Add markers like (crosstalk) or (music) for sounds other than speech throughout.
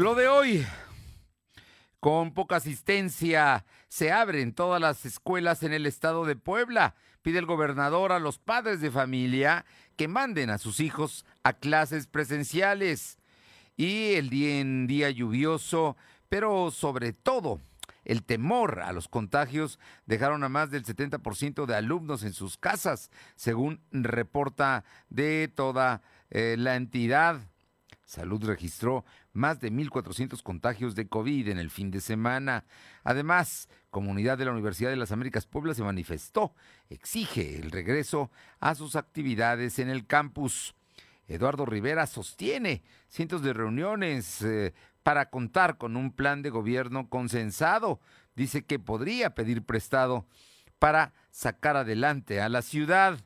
Lo de hoy, con poca asistencia, se abren todas las escuelas en el estado de Puebla. Pide el gobernador a los padres de familia que manden a sus hijos a clases presenciales. Y el día en día lluvioso, pero sobre todo el temor a los contagios dejaron a más del 70% de alumnos en sus casas, según reporta de toda eh, la entidad. Salud registró más de 1.400 contagios de COVID en el fin de semana. Además, comunidad de la Universidad de las Américas Puebla se manifestó, exige el regreso a sus actividades en el campus. Eduardo Rivera sostiene cientos de reuniones eh, para contar con un plan de gobierno consensado. Dice que podría pedir prestado para sacar adelante a la ciudad.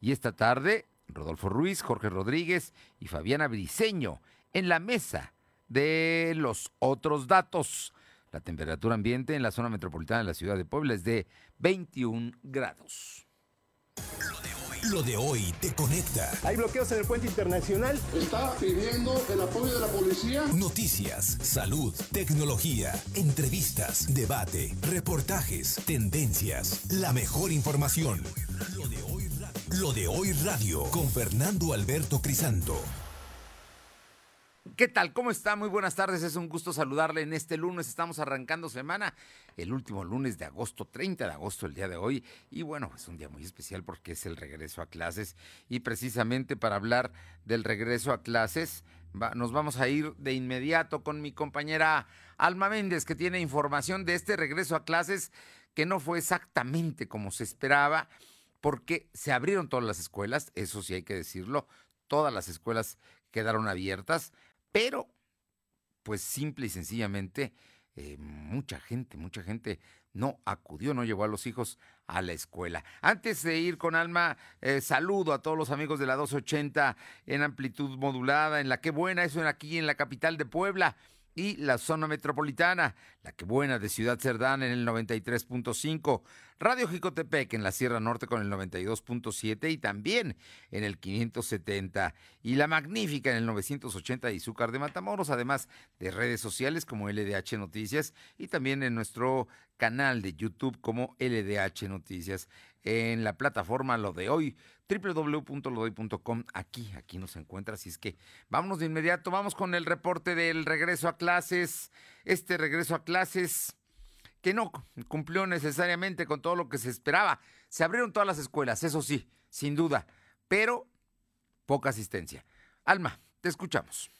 Y esta tarde, Rodolfo Ruiz, Jorge Rodríguez y Fabiana Briceño en la mesa de los otros datos. La temperatura ambiente en la zona metropolitana de la ciudad de Puebla es de 21 grados. Lo de hoy te conecta. Hay bloqueos en el puente internacional. Está pidiendo el apoyo de la policía. Noticias, salud, tecnología, entrevistas, debate, reportajes, tendencias, la mejor información. Lo de hoy radio, Lo de hoy radio con Fernando Alberto Crisanto. ¿Qué tal? ¿Cómo está? Muy buenas tardes. Es un gusto saludarle en este lunes. Estamos arrancando semana, el último lunes de agosto, 30 de agosto, el día de hoy. Y bueno, es un día muy especial porque es el regreso a clases. Y precisamente para hablar del regreso a clases, nos vamos a ir de inmediato con mi compañera Alma Méndez, que tiene información de este regreso a clases que no fue exactamente como se esperaba, porque se abrieron todas las escuelas, eso sí hay que decirlo, todas las escuelas quedaron abiertas pero, pues simple y sencillamente, eh, mucha gente, mucha gente no acudió, no llevó a los hijos a la escuela. Antes de ir con Alma, eh, saludo a todos los amigos de la 280 en amplitud modulada, en la que buena, eso aquí en la capital de Puebla y la zona metropolitana, la que buena de Ciudad Cerdán en el 93.5, Radio Jicotepec en la Sierra Norte con el 92.7 y también en el 570 y la magnífica en el 980 de Izúcar de Matamoros, además de redes sociales como LDH Noticias y también en nuestro canal de YouTube como LDH Noticias en la plataforma Lo de Hoy, www.lodoy.com. Aquí, aquí nos encuentra. Así es que vámonos de inmediato. Vamos con el reporte del regreso a clases. Este regreso a clases que no cumplió necesariamente con todo lo que se esperaba. Se abrieron todas las escuelas, eso sí, sin duda, pero poca asistencia. Alma, te escuchamos.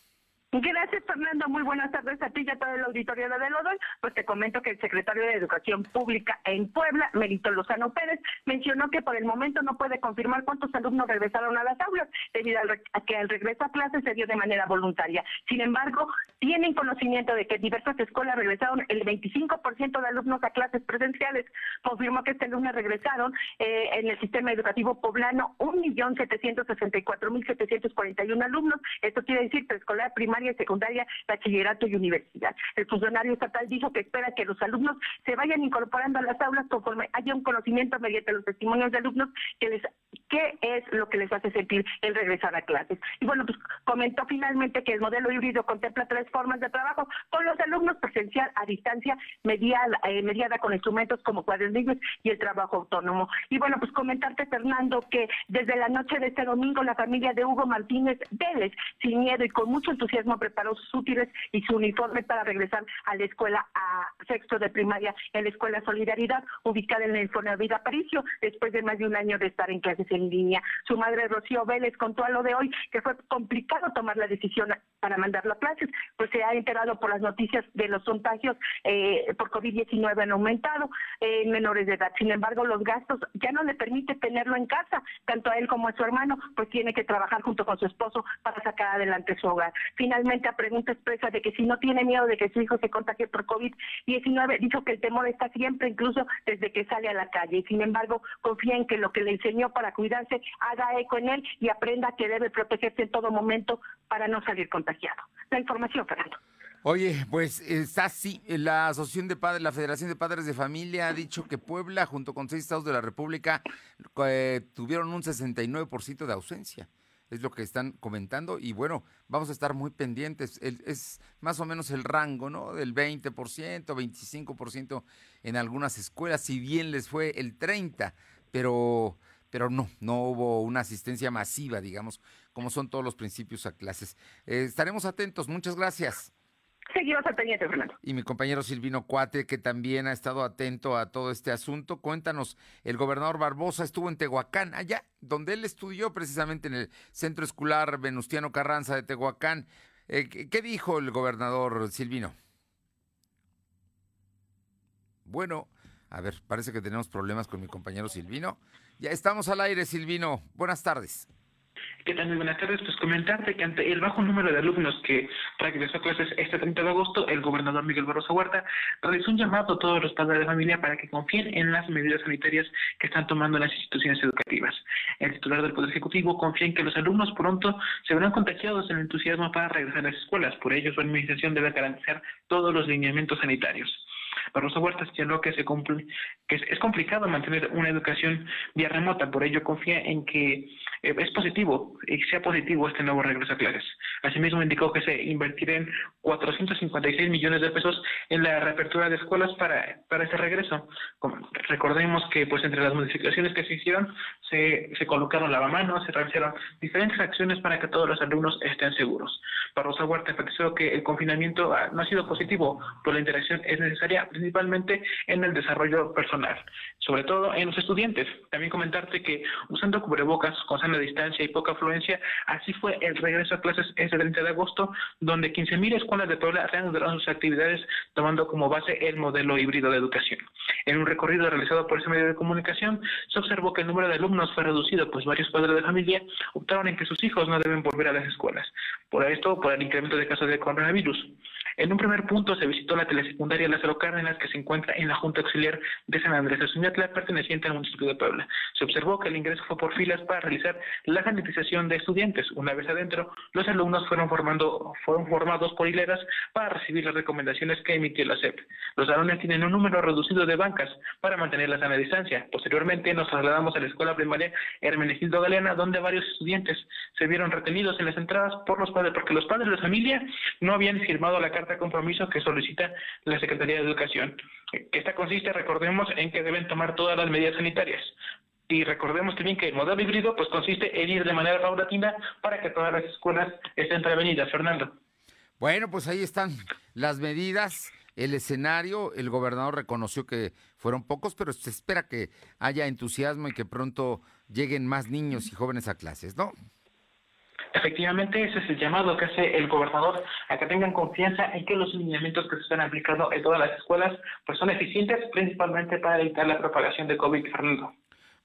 Gracias, Fernando. Muy buenas tardes a ti y a todo el auditorio de Lodol. Pues te comento que el secretario de Educación Pública en Puebla, Merito Lozano Pérez, mencionó que por el momento no puede confirmar cuántos alumnos regresaron a las aulas, debido a que el regreso a clases se dio de manera voluntaria. Sin embargo, tienen conocimiento de que diversas escuelas regresaron el 25% de alumnos a clases presenciales. Confirmó que este lunes regresaron eh, en el sistema educativo poblano 1.764.741 alumnos. Esto quiere decir preescolar, primaria secundaria, bachillerato y universidad. El funcionario estatal dijo que espera que los alumnos se vayan incorporando a las aulas conforme haya un conocimiento mediante los testimonios de alumnos que les qué es lo que les hace sentir el regresar a clases. Y bueno, pues comentó finalmente que el modelo híbrido contempla tres formas de trabajo con los alumnos presencial a distancia, mediada, eh, mediada con instrumentos como cuadernillos y el trabajo autónomo. Y bueno, pues comentarte, Fernando, que desde la noche de este domingo la familia de Hugo Martínez Vélez, sin miedo y con mucho entusiasmo, preparó sus útiles y su uniforme para regresar a la escuela a sexto de primaria en la Escuela Solidaridad, ubicada en el Vida Aparicio, después de más de un año de estar en clases en línea. Su madre Rocío Vélez contó a lo de hoy que fue complicado tomar la decisión para mandarlo a clases, pues se ha enterado por las noticias de los contagios eh, por COVID-19 han aumentado en menores de edad. Sin embargo, los gastos ya no le permite tenerlo en casa, tanto a él como a su hermano, pues tiene que trabajar junto con su esposo para sacar adelante su hogar. Finalmente, a pregunta expresa de que si no tiene miedo de que su hijo se contagie por COVID-19, dijo que el temor está siempre, incluso desde que sale a la calle. Y sin embargo, confía en que lo que le enseñó para cuidarse haga eco en él y aprenda que debe protegerse en todo momento para no salir contagiado. La información, Fernando. Oye, pues está así, la Asociación de Padres, la Federación de Padres de Familia ha dicho que Puebla, junto con seis estados de la República, eh, tuvieron un 69% de ausencia es lo que están comentando y bueno, vamos a estar muy pendientes. es más o menos el rango, ¿no? Del 20%, 25% en algunas escuelas, si bien les fue el 30%, pero, pero no, no hubo una asistencia masiva, digamos, como son todos los principios a clases. Eh, estaremos atentos, muchas gracias. Seguimos al pendiente, Fernando. Y mi compañero Silvino Cuate, que también ha estado atento a todo este asunto. Cuéntanos, el gobernador Barbosa estuvo en Tehuacán, allá, donde él estudió precisamente en el Centro Escolar Venustiano Carranza de Tehuacán. Eh, ¿Qué dijo el gobernador Silvino? Bueno, a ver, parece que tenemos problemas con mi compañero Silvino. Ya estamos al aire, Silvino. Buenas tardes. ¿Qué tal? Buenas tardes. Pues comentarte que ante el bajo número de alumnos que regresó a clases este 30 de agosto, el gobernador Miguel Barroso Huerta realizó un llamado a todos los padres de familia para que confíen en las medidas sanitarias que están tomando las instituciones educativas. El titular del Poder Ejecutivo confía en que los alumnos pronto se verán contagiados en el entusiasmo para regresar a las escuelas. Por ello, su administración debe garantizar todos los lineamientos sanitarios. Barroso Huerta señaló que, se que es complicado mantener una educación vía remota, por ello confía en que eh, es positivo y sea positivo este nuevo regreso a clases. Asimismo indicó que se invertirán 456 millones de pesos en la reapertura de escuelas para, para este regreso. recordemos que pues entre las modificaciones que se hicieron se, se colocaron lavamanos, se realizaron diferentes acciones para que todos los alumnos estén seguros. Barroso Huerta enfatizó que el confinamiento no ha sido positivo, pues la interacción es necesaria principalmente en el desarrollo personal, sobre todo en los estudiantes. También comentarte que usando cubrebocas con sana distancia y poca afluencia, así fue el regreso a clases este 30 de agosto, donde 15.000 escuelas de Puebla reanudaron sus actividades tomando como base el modelo híbrido de educación. En un recorrido realizado por ese medio de comunicación, se observó que el número de alumnos fue reducido, pues varios padres de familia optaron en que sus hijos no deben volver a las escuelas. Por esto, por el incremento de casos de coronavirus. En un primer punto se visitó la telesecundaria Lázaro Cárdenas, que se encuentra en la Junta Auxiliar de San Andrés de Suñatla, perteneciente al municipio de Puebla. Se observó que el ingreso fue por filas para realizar la sanitización de estudiantes. Una vez adentro, los alumnos fueron, formando, fueron formados por hileras para recibir las recomendaciones que emitió la SEP. Los salones tienen un número reducido de bancas para mantener la sana distancia. Posteriormente nos trasladamos a la escuela primaria Hermenegildo Galena, donde varios estudiantes se vieron retenidos en las entradas por los padres, porque los padres de la familia no habían firmado la carta compromiso que solicita la Secretaría de Educación. Esta consiste, recordemos, en que deben tomar todas las medidas sanitarias. Y recordemos también que el modelo híbrido pues consiste en ir de manera paulatina para que todas las escuelas estén prevenidas. Fernando. Bueno, pues ahí están las medidas, el escenario. El gobernador reconoció que fueron pocos, pero se espera que haya entusiasmo y que pronto lleguen más niños y jóvenes a clases, ¿no? Efectivamente, ese es el llamado que hace el gobernador a que tengan confianza en que los lineamientos que se están aplicando en todas las escuelas pues son eficientes, principalmente para evitar la propagación de COVID, Fernando.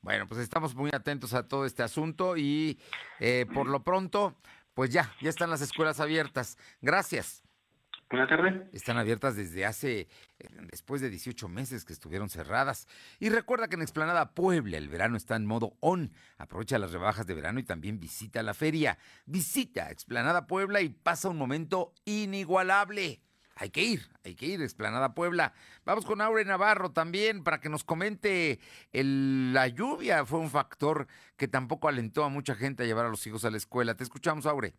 Bueno, pues estamos muy atentos a todo este asunto y eh, por lo pronto, pues ya, ya están las escuelas abiertas. Gracias. Buenas tardes. Están abiertas desde hace, eh, después de 18 meses que estuvieron cerradas. Y recuerda que en Explanada Puebla el verano está en modo on. Aprovecha las rebajas de verano y también visita la feria. Visita Explanada Puebla y pasa un momento inigualable. Hay que ir, hay que ir, Explanada Puebla. Vamos con Aure Navarro también para que nos comente la lluvia. Fue un factor que tampoco alentó a mucha gente a llevar a los hijos a la escuela. Te escuchamos, Aure.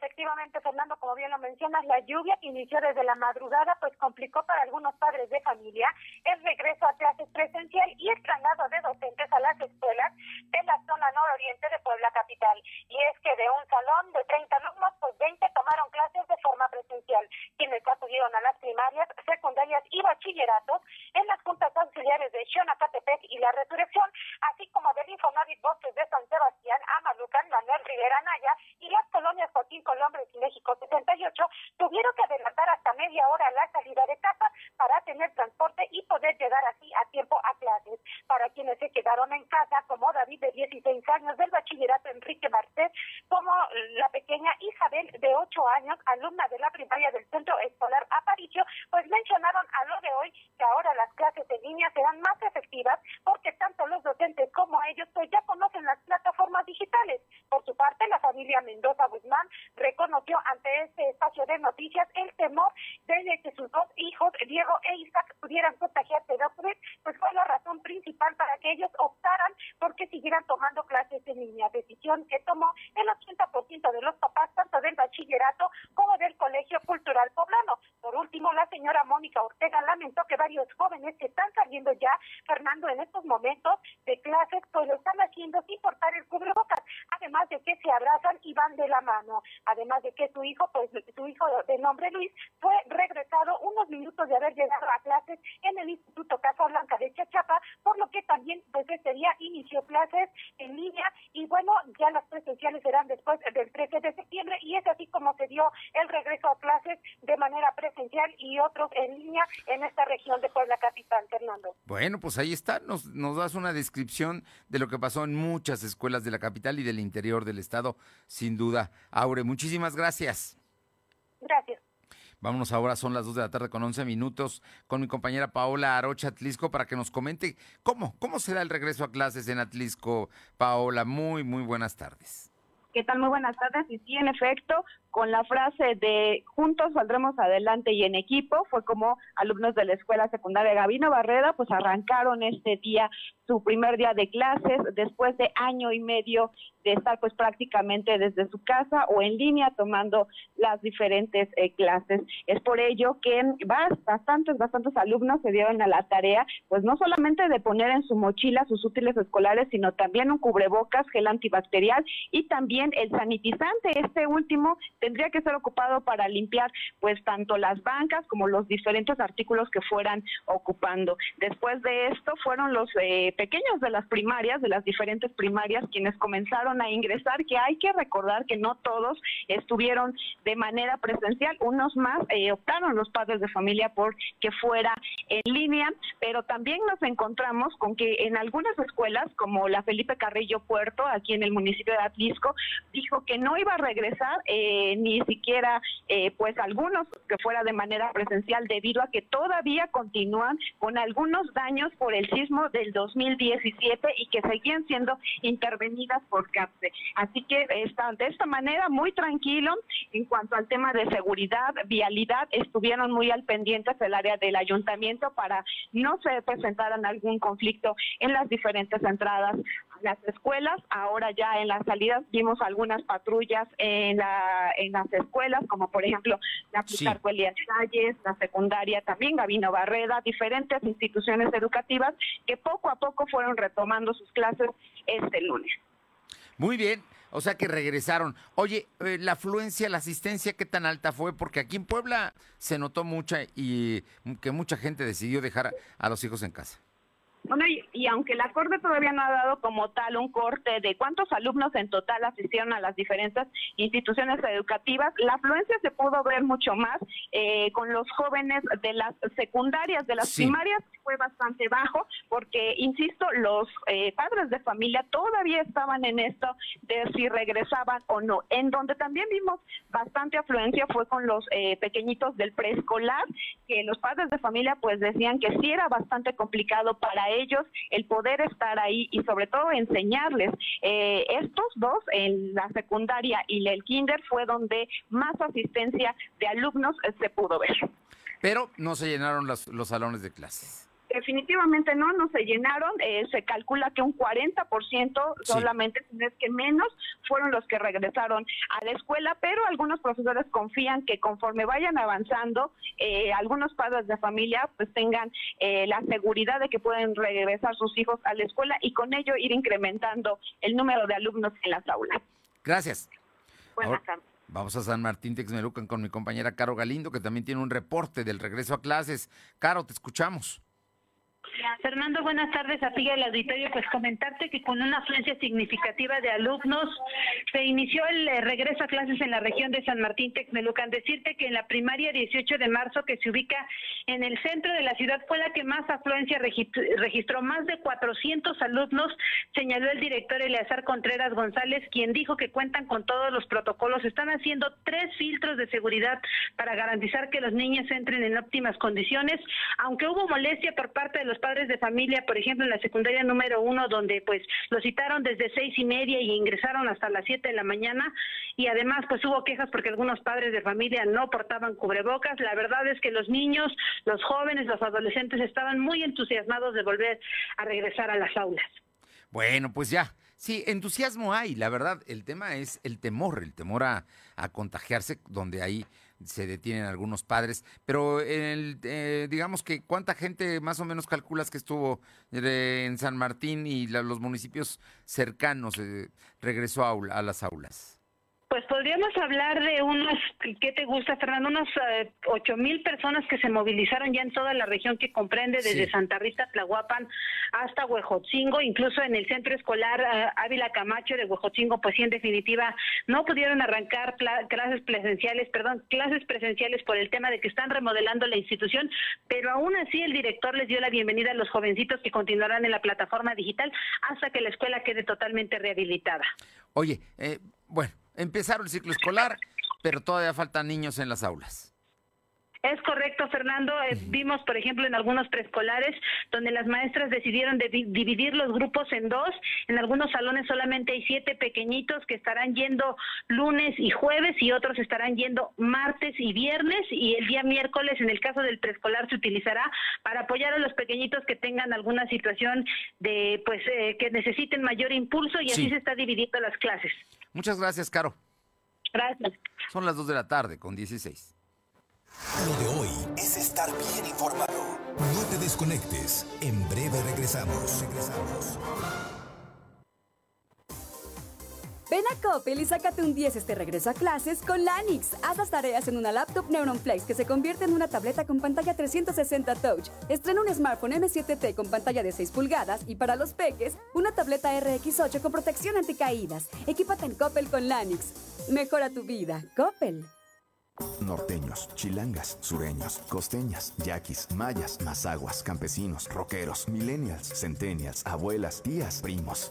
Efectivamente, Fernando, como bien lo mencionas, la lluvia que inició desde la madrugada, pues complicó para algunos padres de familia el regreso a clases presencial y el traslado de docentes a las escuelas de la zona nororiente de Puebla Capital. Y es que de un salón de 30 alumnos, pues 20 tomaron clases de forma presencial, quienes acudieron a las primarias, secundarias y bachilleratos en las juntas auxiliares de Xonacatepec y La Resurrección, así como del Infonavit Bosques de San Sebastián, Amalucan, Manuel Rivera Naya y las colonias Joaquín Colombres y México 68 tuvieron que adelantar hasta media hora la salida de casa para tener transporte y poder llegar así a tiempo a clases. Para quienes se quedaron en casa, como David de 16 años del bachillerato Enrique Martés, como la pequeña Isabel de 8 años, alumna de la primaria del Centro Escolar Aparicio, pues mencionaron a lo de hoy que ahora las clases en línea serán más efectivas porque tanto los docentes como ellos pues ya conocen las plataformas digitales. Por su parte, la familia Mendoza Guzmán reconoció ante este espacio de noticias el el temor de que sus dos hijos, Diego e Isaac, pudieran contagiarse de COVID, pues fue la razón principal para que ellos optaran porque siguieran tomando clases en línea. Decisión que tomó el 80% de los papás, tanto del bachillerato como del Colegio Cultural Poblano. Por último, la señora Mónica Ortega lamentó que varios jóvenes que están saliendo ya, Fernando, en estos momentos de clases, pues lo están haciendo sin portar el cubrebocas, además de que se abrazan y van de la mano, además de que su hijo, pues su hijo de nombre Luis, fue regresado unos minutos de haber llegado a clases en el Instituto Casa Blanca de Chachapa, por lo que también pues ese día inició clases en línea y bueno, ya las presenciales serán después del 13 de septiembre y es así como se dio el regreso a clases de manera presencial y otros en línea en esta región de Puebla Capital, Fernando. Bueno, pues ahí está, nos, nos das una descripción de lo que pasó en muchas escuelas de la capital y del interior del estado, sin duda. Aure, muchísimas gracias. Gracias. Vámonos ahora, son las 2 de la tarde con 11 minutos, con mi compañera Paola Arocha Atlisco para que nos comente cómo, cómo será el regreso a clases en Atlisco. Paola, muy, muy buenas tardes. ¿Qué tal? Muy buenas tardes. Y sí, en efecto, con la frase de juntos saldremos adelante y en equipo, fue como alumnos de la Escuela Secundaria Gabino Barreda, pues arrancaron este día su primer día de clases después de año y medio de estar pues prácticamente desde su casa o en línea tomando las diferentes eh, clases. Es por ello que bastantes, bastantes alumnos se dieron a la tarea, pues no solamente de poner en su mochila sus útiles escolares, sino también un cubrebocas, gel antibacterial y también el sanitizante. Este último tendría que ser ocupado para limpiar pues tanto las bancas como los diferentes artículos que fueran ocupando. Después de esto fueron los eh, pequeños de las primarias, de las diferentes primarias, quienes comenzaron a ingresar, que hay que recordar que no todos estuvieron de manera presencial, unos más eh, optaron los padres de familia por que fuera en línea, pero también nos encontramos con que en algunas escuelas, como la Felipe Carrillo Puerto, aquí en el municipio de Atlisco, dijo que no iba a regresar eh, ni siquiera eh, pues algunos que fuera de manera presencial debido a que todavía continúan con algunos daños por el sismo del 2017 y que seguían siendo intervenidas por CAPSE. Así que está, de esta manera muy tranquilo en cuanto al tema de seguridad, vialidad, estuvieron muy al pendiente del área del ayuntamiento para no se presentaran algún conflicto en las diferentes entradas las escuelas. Ahora ya en las salidas vimos algunas patrullas en, la, en las escuelas, como por ejemplo la Plutarco sí. Elías Calles, la secundaria también, Gabino Barreda, diferentes instituciones educativas que poco a poco fueron retomando sus clases este lunes. Muy bien. O sea que regresaron. Oye, eh, la afluencia, la asistencia, ¿qué tan alta fue? Porque aquí en Puebla se notó mucha y que mucha gente decidió dejar a los hijos en casa. Bueno, y, y, aunque la Corte todavía no ha dado como tal un corte de cuántos alumnos en total asistieron a las diferentes instituciones educativas, la afluencia se pudo ver mucho más eh, con los jóvenes de las secundarias, de las sí. primarias fue bastante bajo, porque, insisto, los eh, padres de familia todavía estaban en esto de si regresaban o no. En donde también vimos bastante afluencia fue con los eh, pequeñitos del preescolar, que los padres de familia pues decían que sí era bastante complicado para ellos el poder estar ahí y sobre todo enseñarles. Eh, estos dos, en la secundaria y el kinder, fue donde más asistencia de alumnos eh, se pudo ver. Pero no se llenaron los salones de clases. Definitivamente no, no se llenaron. Eh, se calcula que un 40% solamente, sí. es que menos, fueron los que regresaron a la escuela, pero algunos profesores confían que conforme vayan avanzando, eh, algunos padres de familia pues tengan eh, la seguridad de que pueden regresar sus hijos a la escuela y con ello ir incrementando el número de alumnos en las aulas. Gracias. Buenas tardes. Vamos a San Martín Texmelucan con mi compañera Caro Galindo, que también tiene un reporte del regreso a clases. Caro, te escuchamos. Fernando, buenas tardes a ti al auditorio. Pues comentarte que con una afluencia significativa de alumnos se inició el eh, regreso a clases en la región de San Martín Texmelucan. Decirte que en la primaria 18 de marzo, que se ubica en el centro de la ciudad fue la que más afluencia registró, más de 400 alumnos, señaló el director Eleazar Contreras González, quien dijo que cuentan con todos los protocolos, están haciendo tres filtros de seguridad para garantizar que los niños entren en óptimas condiciones, aunque hubo molestia por parte de los padres de familia, por ejemplo, en la secundaria número uno, donde pues lo citaron desde seis y media y ingresaron hasta las siete de la mañana, y además pues hubo quejas porque algunos padres de familia no portaban cubrebocas. La verdad es que los niños, los jóvenes, los adolescentes estaban muy entusiasmados de volver a regresar a las aulas. Bueno, pues ya. Sí, entusiasmo hay, la verdad. El tema es el temor, el temor a, contagiarse, donde ahí se detienen algunos padres. Pero el, eh, digamos que cuánta gente más o menos calculas que estuvo en San Martín y los municipios cercanos eh, regresó a las aulas. Pues podríamos hablar de unos, ¿qué te gusta, Fernando? Unos eh, ocho mil personas que se movilizaron ya en toda la región que comprende desde Santa Rita, Tlahuapan hasta Huejotzingo, incluso en el centro escolar eh, Ávila Camacho de Huejotzingo, pues sí, en definitiva, no pudieron arrancar clases presenciales, perdón, clases presenciales por el tema de que están remodelando la institución, pero aún así el director les dio la bienvenida a los jovencitos que continuarán en la plataforma digital hasta que la escuela quede totalmente rehabilitada. Oye, eh, bueno empezaron el ciclo escolar, pero todavía faltan niños en las aulas. Es correcto, Fernando. Eh, vimos, por ejemplo, en algunos preescolares donde las maestras decidieron dividir los grupos en dos. En algunos salones solamente hay siete pequeñitos que estarán yendo lunes y jueves y otros estarán yendo martes y viernes. Y el día miércoles, en el caso del preescolar, se utilizará para apoyar a los pequeñitos que tengan alguna situación de, pues, eh, que necesiten mayor impulso y así se está dividiendo las clases. Muchas gracias, Caro. Gracias. Son las dos de la tarde con 16. Lo de hoy es estar bien informado. No te desconectes. En breve regresamos. Regresamos. Ven a Coppel y sácate un 10 este regreso a clases con Lanix. Haz las tareas en una laptop Neuron Flex que se convierte en una tableta con pantalla 360 Touch. Estrena un smartphone M7T con pantalla de 6 pulgadas y para los peques, una tableta RX8 con protección anticaídas. Equípate en Coppel con Lanix. Mejora tu vida. Coppel. Norteños, chilangas, sureños, costeñas, yaquis, mayas, mazaguas, campesinos, rockeros, millennials, centennials, abuelas, tías, primos.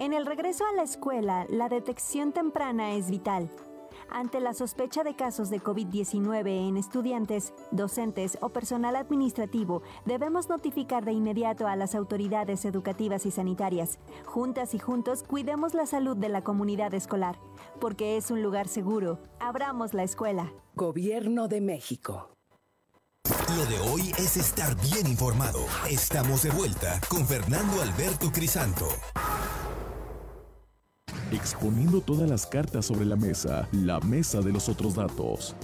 En el regreso a la escuela, la detección temprana es vital. Ante la sospecha de casos de COVID-19 en estudiantes, docentes o personal administrativo, debemos notificar de inmediato a las autoridades educativas y sanitarias. Juntas y juntos cuidemos la salud de la comunidad escolar, porque es un lugar seguro. Abramos la escuela. Gobierno de México. Lo de hoy es estar bien informado. Estamos de vuelta con Fernando Alberto Crisanto exponiendo todas las cartas sobre la mesa, la mesa de los otros datos.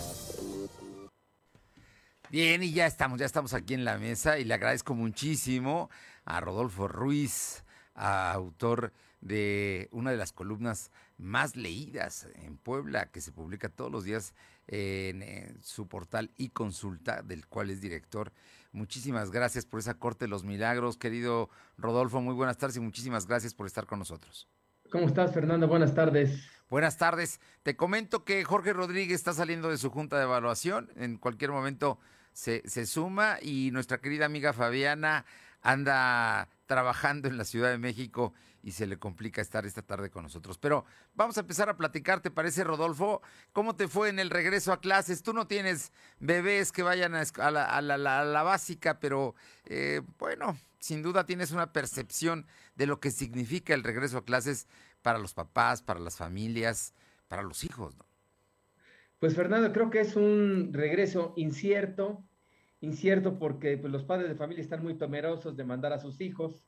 Bien, y ya estamos, ya estamos aquí en la mesa y le agradezco muchísimo a Rodolfo Ruiz, autor de una de las columnas más leídas en Puebla, que se publica todos los días en, su portal y consulta, del cual es director. Muchísimas gracias por esa corte de los milagros, querido Rodolfo. Muy buenas tardes y muchísimas gracias por estar con nosotros. ¿Cómo estás, Fernando? Buenas tardes. Buenas tardes. Te comento que Jorge Rodríguez está saliendo de su junta de evaluación. En cualquier momento se, suma y nuestra querida amiga Fabiana anda trabajando en la Ciudad de México y se le complica estar esta tarde con nosotros. Pero vamos a empezar a platicar, ¿te parece, Rodolfo? ¿Cómo te fue en el regreso a clases? Tú no tienes bebés que vayan a, la, básica, pero eh, bueno, sin duda tienes una percepción de lo que significa el regreso a clases para los papás, para las familias, para los hijos, ¿no? Pues Fernando, creo que es un regreso incierto, incierto porque pues, los padres de familia están muy temerosos de mandar a sus hijos.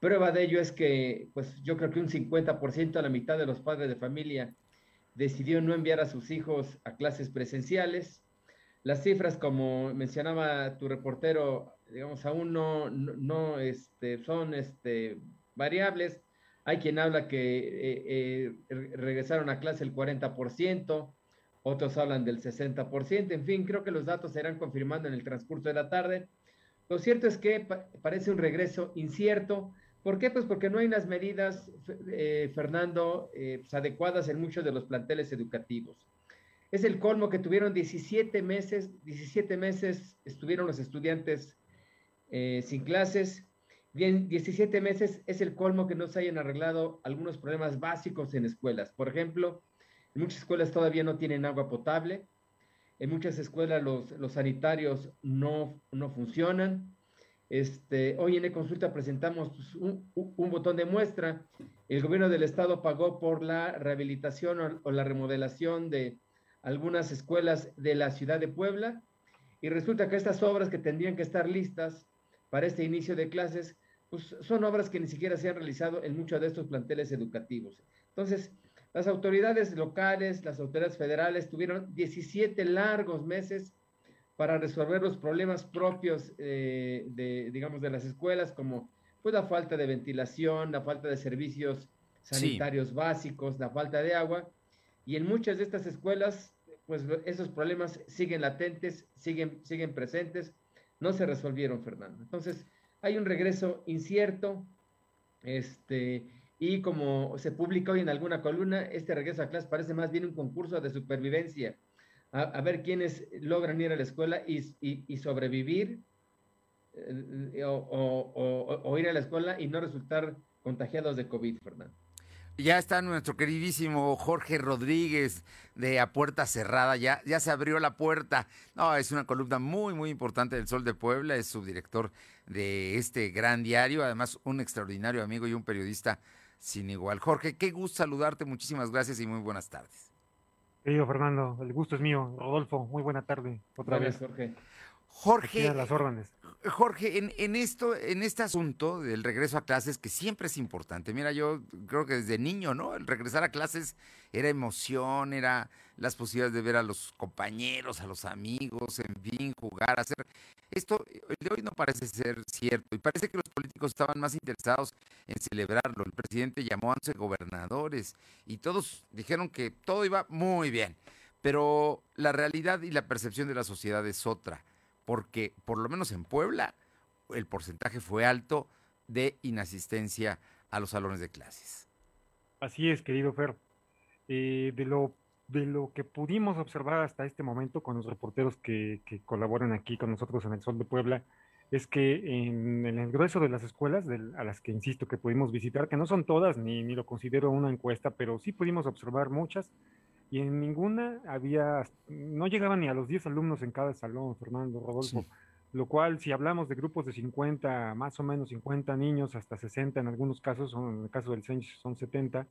Prueba de ello es que, pues yo creo que un 50% a la mitad de los padres de familia decidió no enviar a sus hijos a clases presenciales. Las cifras, como mencionaba tu reportero, digamos, aún no, no, este, son este, variables. Hay quien habla que eh, eh, regresaron a clase el 40%, otros hablan del 60%, en fin, creo que los datos se irán confirmando en el transcurso de la tarde. Lo cierto es que parece un regreso incierto. ¿Por qué? Pues porque no hay unas medidas, eh, Fernando, pues adecuadas en muchos de los planteles educativos. Es el colmo que tuvieron 17 meses, 17 meses estuvieron los estudiantes eh, sin clases. Bien, 17 meses es el colmo que no se hayan arreglado algunos problemas básicos en escuelas. Por ejemplo, en muchas escuelas todavía no tienen agua potable. En muchas escuelas los, los sanitarios no, no funcionan. Este, hoy en la consulta presentamos un, un, botón de muestra. El gobierno del estado pagó por la rehabilitación o, o la remodelación de algunas escuelas de la ciudad de Puebla y resulta que estas obras que tendrían que estar listas para este inicio de clases, pues son obras que ni siquiera se han realizado en muchos de estos planteles educativos. Entonces, las autoridades locales, las autoridades federales tuvieron 17 largos meses para resolver los problemas propios eh, de, digamos, de las escuelas, como pues, la falta de ventilación, la falta de servicios sanitarios básicos, la falta de agua. Y en muchas de estas escuelas pues esos problemas siguen latentes, siguen, siguen presentes, no se resolvieron, Fernando. Entonces, hay un regreso incierto, este, y como se publica hoy en alguna columna, este regreso a clase parece más bien un concurso de supervivencia, a, ver quiénes logran ir a la escuela y, sobrevivir, eh, o, o ir a la escuela y no resultar contagiados de COVID, Fernando. Ya está nuestro queridísimo Jorge Rodríguez de A Puerta Cerrada, ya, ya se abrió la puerta. No, es una columna muy, muy importante del Sol de Puebla, es subdirector de este gran diario, además un extraordinario amigo y un periodista sin igual. Jorge, qué gusto saludarte, muchísimas gracias y muy buenas tardes. Querido Fernando, el gusto es mío. Rodolfo, muy buena tarde otra vez. Jorge. Jorge, las órdenes. Jorge, en, en, esto, en este asunto del regreso a clases, que siempre es importante, mira, yo creo que desde niño, ¿no? El regresar a clases era emoción, era las posibilidades de ver a los compañeros, a los amigos, en fin, jugar, hacer. Esto de hoy no parece ser cierto y parece que los políticos estaban más interesados en celebrarlo. El presidente llamó a 11 gobernadores y todos dijeron que todo iba muy bien, pero la realidad y la percepción de la sociedad es otra porque por lo menos en Puebla el porcentaje fue alto de inasistencia a los salones de clases. Así es, querido Fer. Eh, de, lo, de lo que pudimos observar hasta este momento con los reporteros que, colaboran aquí con nosotros en el Sol de Puebla, es que en, el grueso de las escuelas a las que insisto que pudimos visitar, que no son todas, ni, ni lo considero una encuesta, pero sí pudimos observar muchas, y en ninguna había, no llegaban ni a los 10 alumnos en cada salón, Fernando, Rodolfo, lo cual si hablamos de grupos de 50, más o menos 50 niños, hasta 60 en algunos casos, en el caso del CENCH son 70,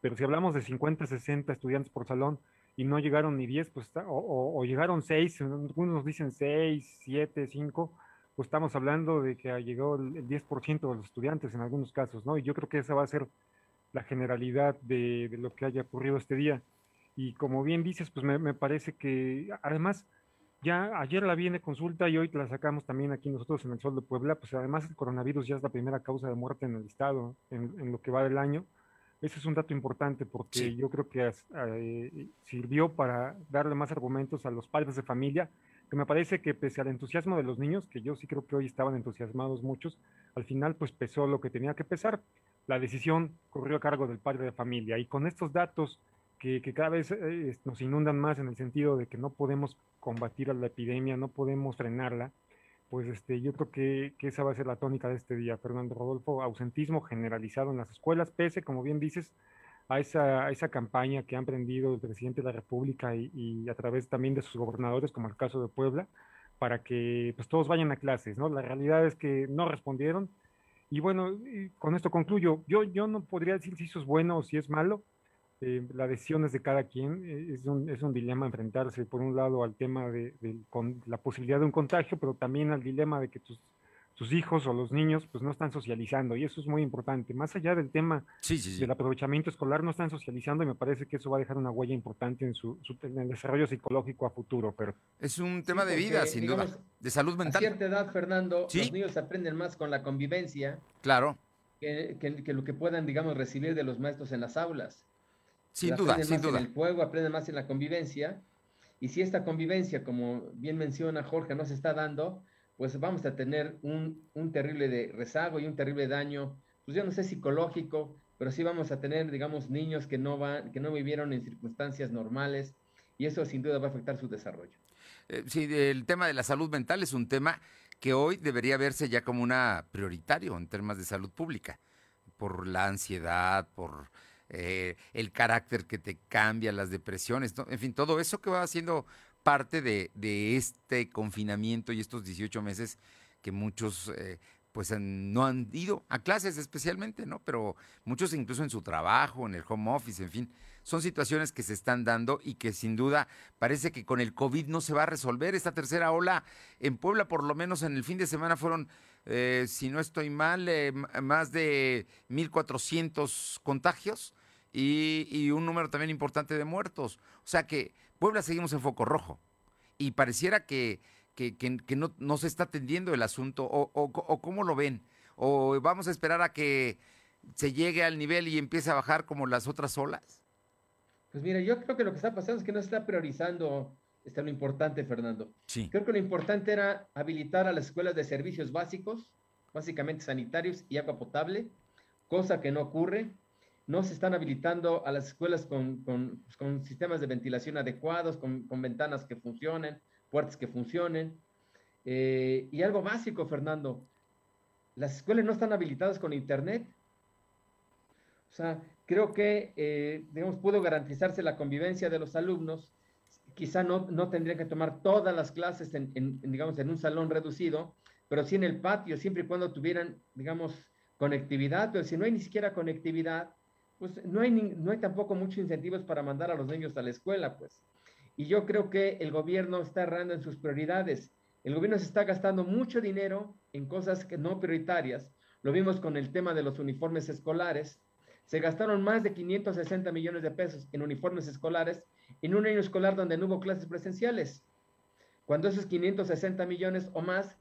pero si hablamos de 50, 60 estudiantes por salón y no llegaron ni 10, pues, o, o, llegaron 6, algunos nos dicen 6, 7, 5, pues estamos hablando de que llegó el 10% de los estudiantes en algunos casos, ¿no? Y yo creo que esa va a ser la generalidad de, de lo que haya ocurrido este día. Y como bien dices, pues me, parece que además ya ayer la vi en consulta y hoy la sacamos también aquí nosotros en el Sol de Puebla, pues además el coronavirus ya es la primera causa de muerte en el estado en, lo que va del año. Ese es un dato importante porque yo creo que eh, sirvió para darle más argumentos a los padres de familia, que me parece que pese al entusiasmo de los niños, que yo sí creo que hoy estaban entusiasmados muchos, al final pues pesó lo que tenía que pesar. La decisión corrió a cargo del padre de familia y con estos datos que, cada vez eh, nos inundan más en el sentido de que no podemos combatir a la epidemia, no podemos frenarla, pues este, yo creo que, que, esa va a ser la tónica de este día, Fernando Rodolfo, ausentismo generalizado en las escuelas, pese, como bien dices, a esa, a esa campaña que ha emprendido el presidente de la República y, a través también de sus gobernadores, como el caso de Puebla, para que pues, todos vayan a clases, ¿no? La realidad es que no respondieron. Y bueno, con esto concluyo. Yo, yo no podría decir si eso es bueno o si es malo, eh, la decisión es de cada quien, eh, es un, es un dilema enfrentarse por un lado al tema de, con la posibilidad de un contagio, pero también al dilema de que tus, tus hijos o los niños pues no están socializando y eso es muy importante. Más allá del tema del aprovechamiento escolar, no están socializando y me parece que eso va a dejar una huella importante en, su, en el desarrollo psicológico a futuro. Pero Es un tema de vida, sin duda, de salud mental. A cierta edad, Fernando, los niños aprenden más con la convivencia. Claro. Que, que, lo que puedan, digamos, recibir de los maestros en las aulas. Sin duda, sin duda. En el juego, aprende más en la convivencia. Y si esta convivencia, como bien menciona Jorge, no se está dando, pues vamos a tener un, un terrible de rezago y un terrible daño, pues yo no sé psicológico, pero sí vamos a tener, digamos, niños que no, van, que no vivieron en circunstancias normales y eso sin duda va a afectar su desarrollo. Eh, sí, el tema de la salud mental es un tema que hoy debería verse ya como una prioritario en temas de salud pública, por la ansiedad, por eh, el carácter que te cambia, las depresiones, en fin, todo eso que va haciendo parte de, este confinamiento y estos 18 meses que muchos eh, pues no han ido a clases especialmente, ¿no? Pero muchos incluso en su trabajo, en el home office, en fin, son situaciones que se están dando y que sin duda parece que con el COVID no se va a resolver. Esta tercera ola en Puebla, por lo menos en el fin de semana, fueron, eh, si no estoy mal, más de 1.400 contagios y, un número también importante de muertos. O sea que Puebla seguimos en foco rojo y pareciera que, que, no, no, se está atendiendo el asunto o, o, cómo lo ven. O vamos a esperar a que se llegue al nivel y empiece a bajar como las otras olas. Pues mira, yo creo que lo que está pasando es que no se está priorizando está lo importante, Fernando. Sí. Creo que lo importante era habilitar a las escuelas de servicios básicos, básicamente sanitarios y agua potable, cosa que no ocurre no se están habilitando a las escuelas con, pues, sistemas de ventilación adecuados, con, ventanas que funcionen, puertas que funcionen. Eh, y algo básico, Fernando, las escuelas no están habilitadas con Internet. O sea, creo que, eh, digamos, pudo garantizarse la convivencia de los alumnos. Quizá no, no tendrían que tomar todas las clases en, digamos, en un salón reducido, pero sí en el patio, siempre y cuando tuvieran, digamos, conectividad. Pero si no hay ni siquiera conectividad, pues no hay, no hay tampoco muchos incentivos para mandar a los niños a la escuela, pues. Y yo creo que el gobierno está errando en sus prioridades. El gobierno se está gastando mucho dinero en cosas que no prioritarias. Lo vimos con el tema de los uniformes escolares. Se gastaron más de 560 millones de pesos en uniformes escolares en un año escolar donde no hubo clases presenciales. Cuando esos 560 millones o más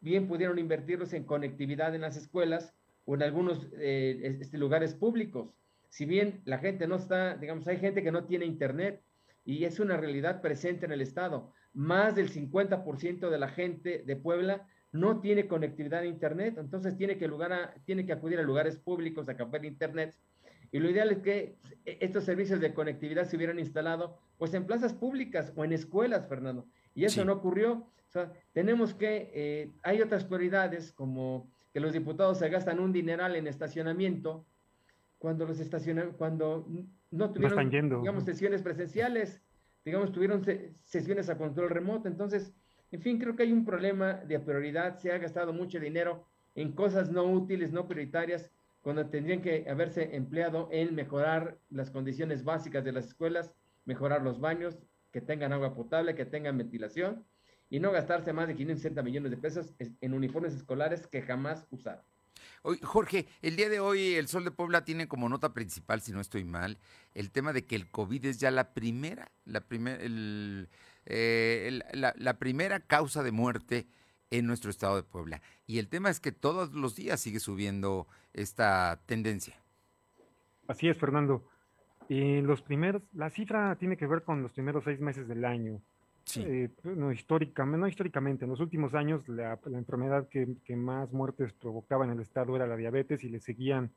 bien pudieron invertirlos en conectividad en las escuelas o en algunos eh, este, lugares públicos si bien la gente no está, digamos, hay gente que no tiene internet y es una realidad presente en el Estado. Más del 50% de la gente de Puebla no tiene conectividad a internet, entonces tiene que, lugar tiene que acudir a lugares públicos a cambiar internet. Y lo ideal es que estos servicios de conectividad se hubieran instalado pues en plazas públicas o en escuelas, Fernando. Y eso no ocurrió. O sea, tenemos que, eh, hay otras prioridades como que los diputados se gastan un dineral en estacionamiento cuando los estacionan, cuando no tuvieron, digamos, sesiones presenciales, digamos, tuvieron sesiones a control remoto. Entonces, en fin, creo que hay un problema de prioridad. Se ha gastado mucho dinero en cosas no útiles, no prioritarias, cuando tendrían que haberse empleado en mejorar las condiciones básicas de las escuelas, mejorar los baños, que tengan agua potable, que tengan ventilación, y no gastarse más de 560 millones de pesos en uniformes escolares que jamás usaron. Jorge, el día de hoy el Sol de Puebla tiene como nota principal, si no estoy mal, el tema de que el COVID es ya la primera, la, eh, la, primera causa de muerte en nuestro estado de Puebla. Y el tema es que todos los días sigue subiendo esta tendencia. Así es, Fernando. Y los primeros, la cifra tiene que ver con los primeros seis meses del año. Eh, no, históricamente, no históricamente, en los últimos años la, enfermedad que, más muertes provocaba en el estado era la diabetes y le seguían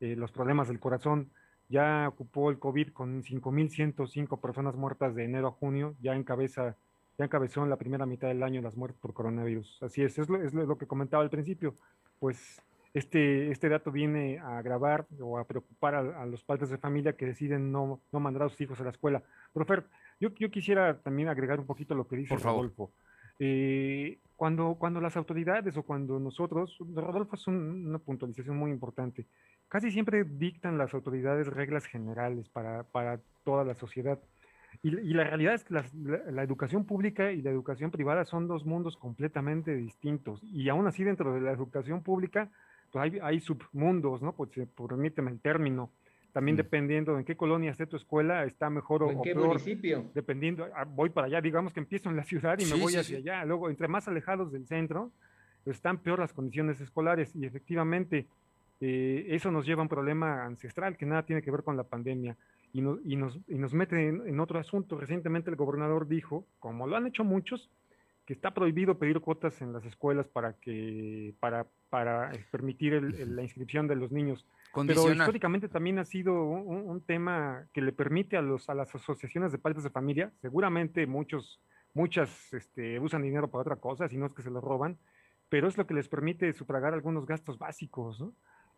eh, los problemas del corazón. Ya ocupó el COVID con 5.105 personas muertas de enero a junio, ya encabeza, ya encabezó en la primera mitad del año las muertes por coronavirus. Así es, es lo, es lo que comentaba al principio. Pues este, este dato viene a agravar o a preocupar a, los padres de familia que deciden no, no mandar a sus hijos a la escuela. Pero Fer, yo, yo quisiera también agregar un poquito lo que dice Rodolfo. Eh, cuando, cuando las autoridades o cuando nosotros, Rodolfo es una puntualización muy importante, casi siempre dictan las autoridades reglas generales para, para toda la sociedad. Y, la realidad es que la, educación pública y la educación privada son dos mundos completamente distintos. Y aún así dentro de la educación pública, pues hay, hay submundos, ¿no? Pues permíteme el término. También dependiendo en qué colonia esté tu escuela, está mejor o, en qué municipio. Dependiendo, ah, voy para allá, digamos que empiezo en la (laughs) ciudad y me voy hacia allá. Luego, entre más alejados del centro, pues están peor las condiciones escolares. Y efectivamente, eh, eso nos lleva a un problema ancestral que nada tiene que ver con la pandemia y, y, nos, y nos mete en, otro asunto. Recientemente el gobernador dijo, como lo han hecho muchos, que está prohibido pedir cuotas en las escuelas para que para, para permitir la inscripción de los niños. Pero históricamente también ha sido un, tema que le permite a los a las asociaciones de padres de familia, seguramente muchos muchas este, usan dinero para otra cosa, si no es que se lo roban, pero es lo que les permite sufragar algunos gastos básicos.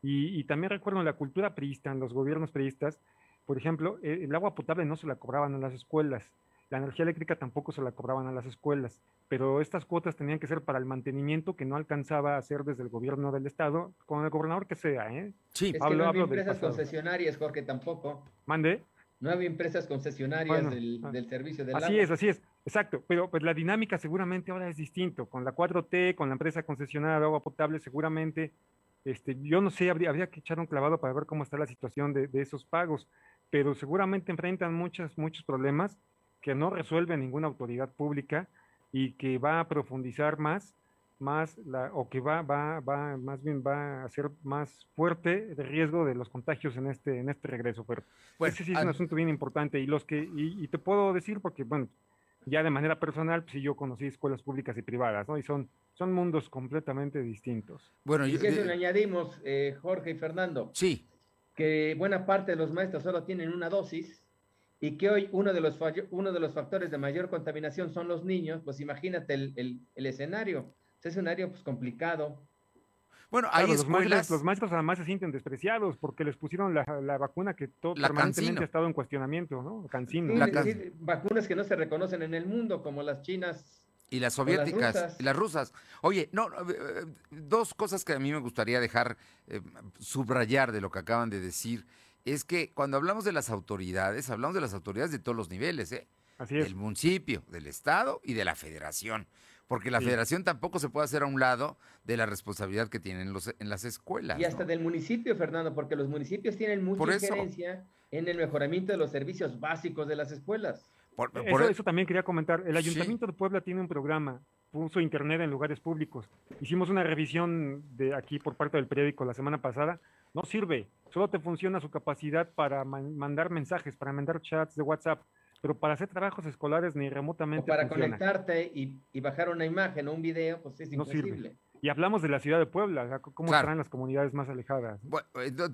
Y, y, también recuerdo en la cultura priista, en los gobiernos priistas, por ejemplo, eh, el agua potable no se la cobraban en las escuelas, la energía eléctrica tampoco se la cobraban a las escuelas, pero estas cuotas tenían que ser para el mantenimiento que no alcanzaba a hacer desde el gobierno del estado, con el gobernador que sea, ¿eh? Sí, es que no había empresas concesionarias, Jorge, tampoco. Mande. No había empresas concesionarias del, ah, del, servicio del Así es, así es, exacto, pero pues la dinámica seguramente ahora es distinto, con la 4T, con la empresa concesionada de agua potable, seguramente, este, yo no sé, habría, habría que echar un clavado para ver cómo está la situación de, de esos pagos pero seguramente enfrentan muchos, muchos problemas que no resuelve ninguna autoridad pública y que va a profundizar más, más la, o que va, va, va, más bien va a ser más fuerte el riesgo de los contagios en este, en este regreso. Pero pues, ese sí es un asunto bien importante y los que, y, te puedo decir porque, bueno, ya de manera personal, pues yo conocí escuelas públicas y privadas, ¿no? Y son, son mundos completamente distintos. Bueno, y eso le añadimos, eh, Jorge y Fernando. Sí que buena parte de los maestros solo tienen una dosis y que hoy uno de los, uno de los factores de mayor contaminación son los niños, pues imagínate el, el, el escenario. Es un escenario pues, complicado. Bueno, hay los, maestros, los maestros además se sienten despreciados porque les pusieron la, la vacuna que todo permanentemente ha estado en cuestionamiento, ¿no? Cancino. vacunas que no se reconocen en el mundo, como las chinas y las soviéticas y las rusas. Oye, no, eh, dos cosas que a mí me gustaría dejar eh, subrayar de lo que acaban de decir es que cuando hablamos de las autoridades, hablamos de las autoridades de todos los niveles, ¿eh? Así es. Del municipio, del estado y de la federación. Porque la federación tampoco se puede hacer a un lado de la responsabilidad que tienen los, en las escuelas. Y hasta del municipio, Fernando, porque los municipios tienen mucha injerencia en el mejoramiento de los servicios básicos de las escuelas. E eso, también quería comentar. El Ayuntamiento de Puebla tiene un programa, puso internet en lugares públicos. Hicimos una revisión de aquí por parte del periódico la semana pasada. No sirve, solo te funciona su capacidad para mandar mensajes, para mandar chats de WhatsApp, pero para hacer trabajos escolares ni remotamente. O para conectarte y, bajar una imagen o un video, pues es imposible. Y hablamos de la ciudad de Puebla, cómo están las comunidades más alejadas.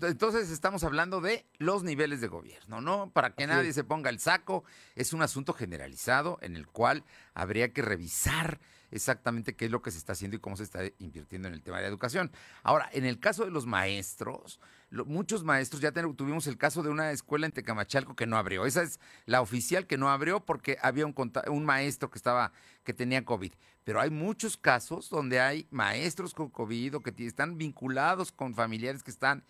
entonces estamos hablando de los niveles de gobierno, ¿no? Para que nadie se ponga el saco, es un asunto generalizado en el cual habría que revisar exactamente qué es lo que se está haciendo y cómo se está invirtiendo en el tema de educación. Ahora, en el caso de los maestros, muchos maestros, ya tuvimos el caso de una escuela en Tecamachalco que no abrió. Esa es la oficial que no abrió porque había un, un maestro que estaba, que tenía COVID. Pero hay muchos casos donde hay maestros con COVID o que están vinculados con familiares que están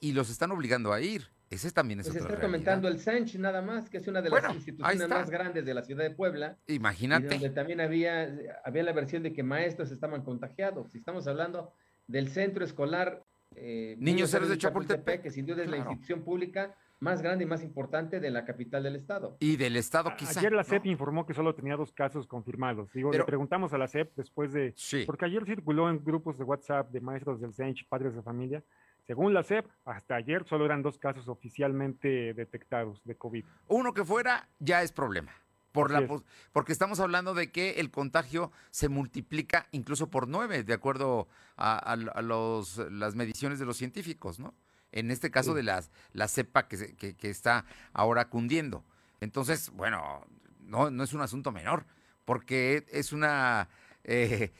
y los están obligando a ir. Ese también es pues está comentando el Sánchez nada más, que es una de las instituciones más grandes de la ciudad de Puebla. Imagínate. donde también había, había la versión de que maestros estaban contagiados. Si estamos hablando del centro escolar eh, Niños Héroes de Chapultepec, que sin duda es la institución pública más grande y más importante de la capital del estado. Y del estado quizá. Ayer la CEP informó que solo tenía dos casos confirmados. Digo, le preguntamos a la CEP después de... Sí. Porque ayer circuló en grupos de WhatsApp de maestros del CENCH, padres de familia, según la CEP, hasta ayer solo eran dos casos oficialmente detectados de COVID. Uno que fuera ya es problema. Por la, porque estamos hablando de que el contagio se multiplica incluso por nueve, de acuerdo a, los, las mediciones de los científicos, ¿no? En este caso de las, la cepa que, que, está ahora cundiendo. Entonces, bueno, no, no es un asunto menor, porque es una... Eh,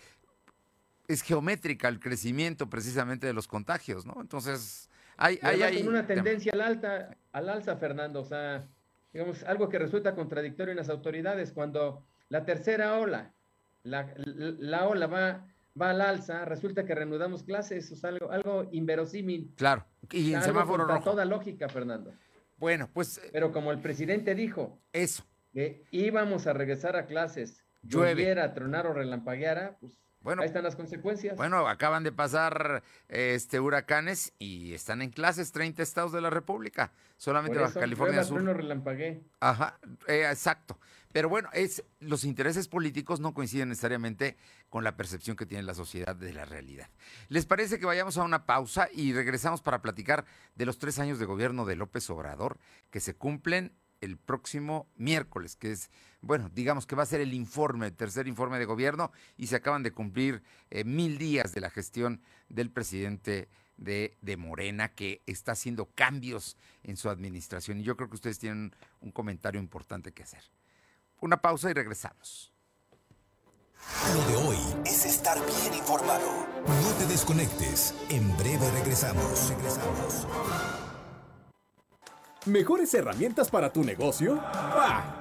es geométrica el crecimiento precisamente de los contagios, ¿no? Entonces, hay... hay, hay una tendencia al, alta, al alza, Fernando, o sea, digamos, algo que resulta contradictorio en las autoridades, cuando la tercera ola, la, la, ola va va al alza, resulta que reanudamos clases, es algo, algo inverosímil. Claro, y en semáforo rojo. toda lógica, Fernando. Bueno, pues. Pero como el presidente dijo. Eso. Que íbamos a regresar a clases. Llueve. tronar o relampagueara, pues bueno, ahí están las consecuencias. Bueno, acaban de pasar este huracanes y están en clases 30 estados de la República, solamente Baja California Sur. relampagué. Ajá, eh, exacto. Pero bueno, es los intereses políticos no coinciden necesariamente con la percepción que tiene la sociedad de la realidad. ¿Les parece que vayamos a una pausa y regresamos para platicar de los tres años de gobierno de López Obrador que se cumplen el próximo miércoles, que es, bueno, digamos que va a ser el informe, el tercer informe de gobierno, y se acaban de cumplir eh, mil días de la gestión del presidente de, de, Morena, que está haciendo cambios en su administración. Y yo creo que ustedes tienen un comentario importante que hacer. Una pausa y regresamos. Lo de hoy es estar bien informado. No te desconectes. En breve regresamos. Regresamos. ¿Mejores herramientas para tu negocio? ¡Bah!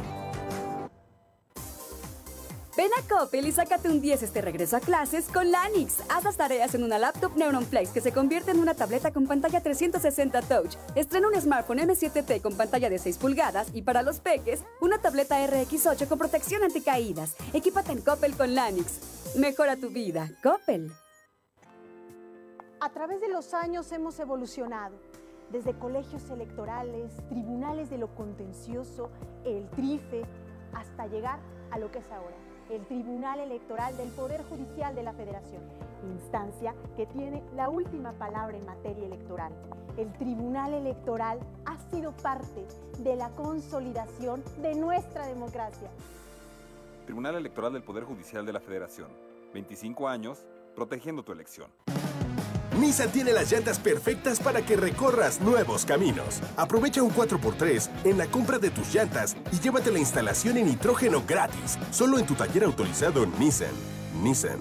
Ven a Coppel y sácate un 10 este regreso a clases con Lanix. Haz las tareas en una laptop Neuron Flex que se convierte en una tableta con pantalla 360 Touch. Estrena un smartphone M7T con pantalla de 6 pulgadas y para los peques, una tableta RX8 con protección anticaídas. Equípate en Coppel con Lanix. Mejora tu vida. Coppel. A través de los años hemos evolucionado. Desde colegios electorales, tribunales de lo contencioso, el TRIFE, hasta llegar a lo que es ahora el Tribunal Electoral del Poder Judicial de la Federación, instancia que tiene la última palabra en materia electoral. El Tribunal Electoral ha sido parte de la consolidación de nuestra democracia. Tribunal Electoral del Poder Judicial de la Federación. 25 años protegiendo tu elección. Nissan tiene las llantas perfectas para que recorras nuevos caminos. Aprovecha un 4x3 en la compra de tus llantas y llévate la instalación en nitrógeno gratis, solo en tu taller autorizado Nissan. Nissan.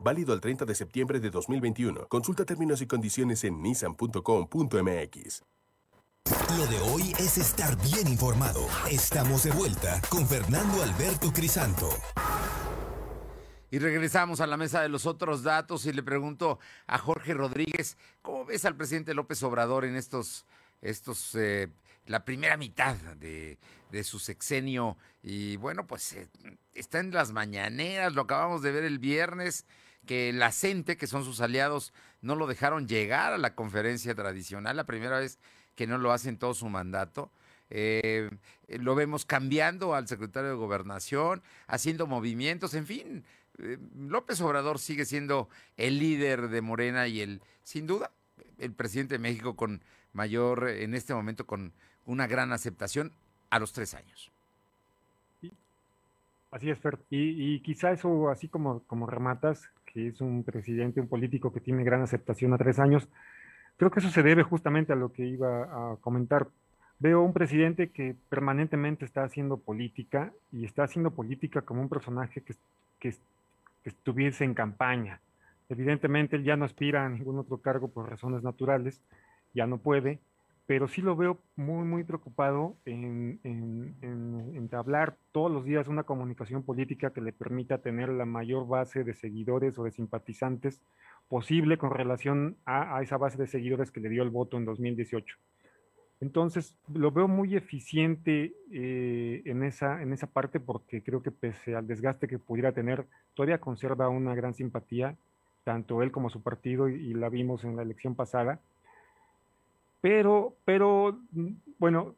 Válido el 30 de septiembre de 2021. Consulta términos y condiciones en nissan.com.mx. Lo de hoy es estar bien informado. Estamos de vuelta con Fernando Alberto Crisanto. Y regresamos a la mesa de los otros datos y le pregunto a Jorge Rodríguez, ¿cómo ves al presidente López Obrador en estos, estos eh, la primera mitad de, su sexenio? Y bueno, pues eh, está en las mañaneras, lo acabamos de ver el viernes, que la CENTE, que son sus aliados, no lo dejaron llegar a la conferencia tradicional, la primera vez que no lo hacen todo su mandato. Eh, lo vemos cambiando al secretario de Gobernación, haciendo movimientos, en fin, López Obrador sigue siendo el líder de Morena y el, sin duda, el presidente de México con mayor, en este momento, con una gran aceptación a los tres años. Así es, Fer. Y, quizá eso, así como, como rematas, que es un presidente, un político que tiene gran aceptación a tres años, creo que eso se debe justamente a lo que iba a comentar. Veo un presidente que permanentemente está haciendo política y está haciendo política como un personaje que, que, que estuviese en campaña. Evidentemente él ya no aspira a ningún otro cargo por razones naturales, ya no puede, pero sí lo veo muy, muy preocupado en, en, entablar todos los días una comunicación política que le permita tener la mayor base de seguidores o de simpatizantes posible con relación a, a esa base de seguidores que le dio el voto en 2018. Entonces, lo veo muy eficiente eh, en, esa, en esa parte porque creo que pese al desgaste que pudiera tener, todavía conserva una gran simpatía, tanto él como su partido, y, la vimos en la elección pasada. Pero, pero, mm, bueno,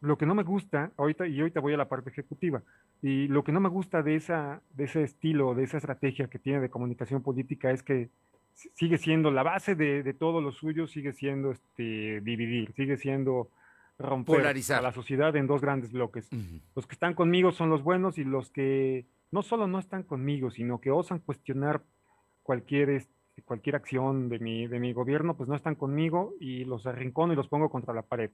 lo que no me gusta, ahorita, y ahorita voy a la parte ejecutiva, y lo que no me gusta de, esa, de ese estilo, de esa estrategia que tiene de comunicación política es que sigue siendo la base de, de, todo lo suyo, sigue siendo este, dividir, sigue siendo romper Polarizar. a la sociedad en dos grandes bloques. Los que están conmigo son los buenos y los que no solo no están conmigo, sino que osan cuestionar cualquier, este, cualquier acción de mi, de mi gobierno, pues no están conmigo y los arrincono y los pongo contra la pared.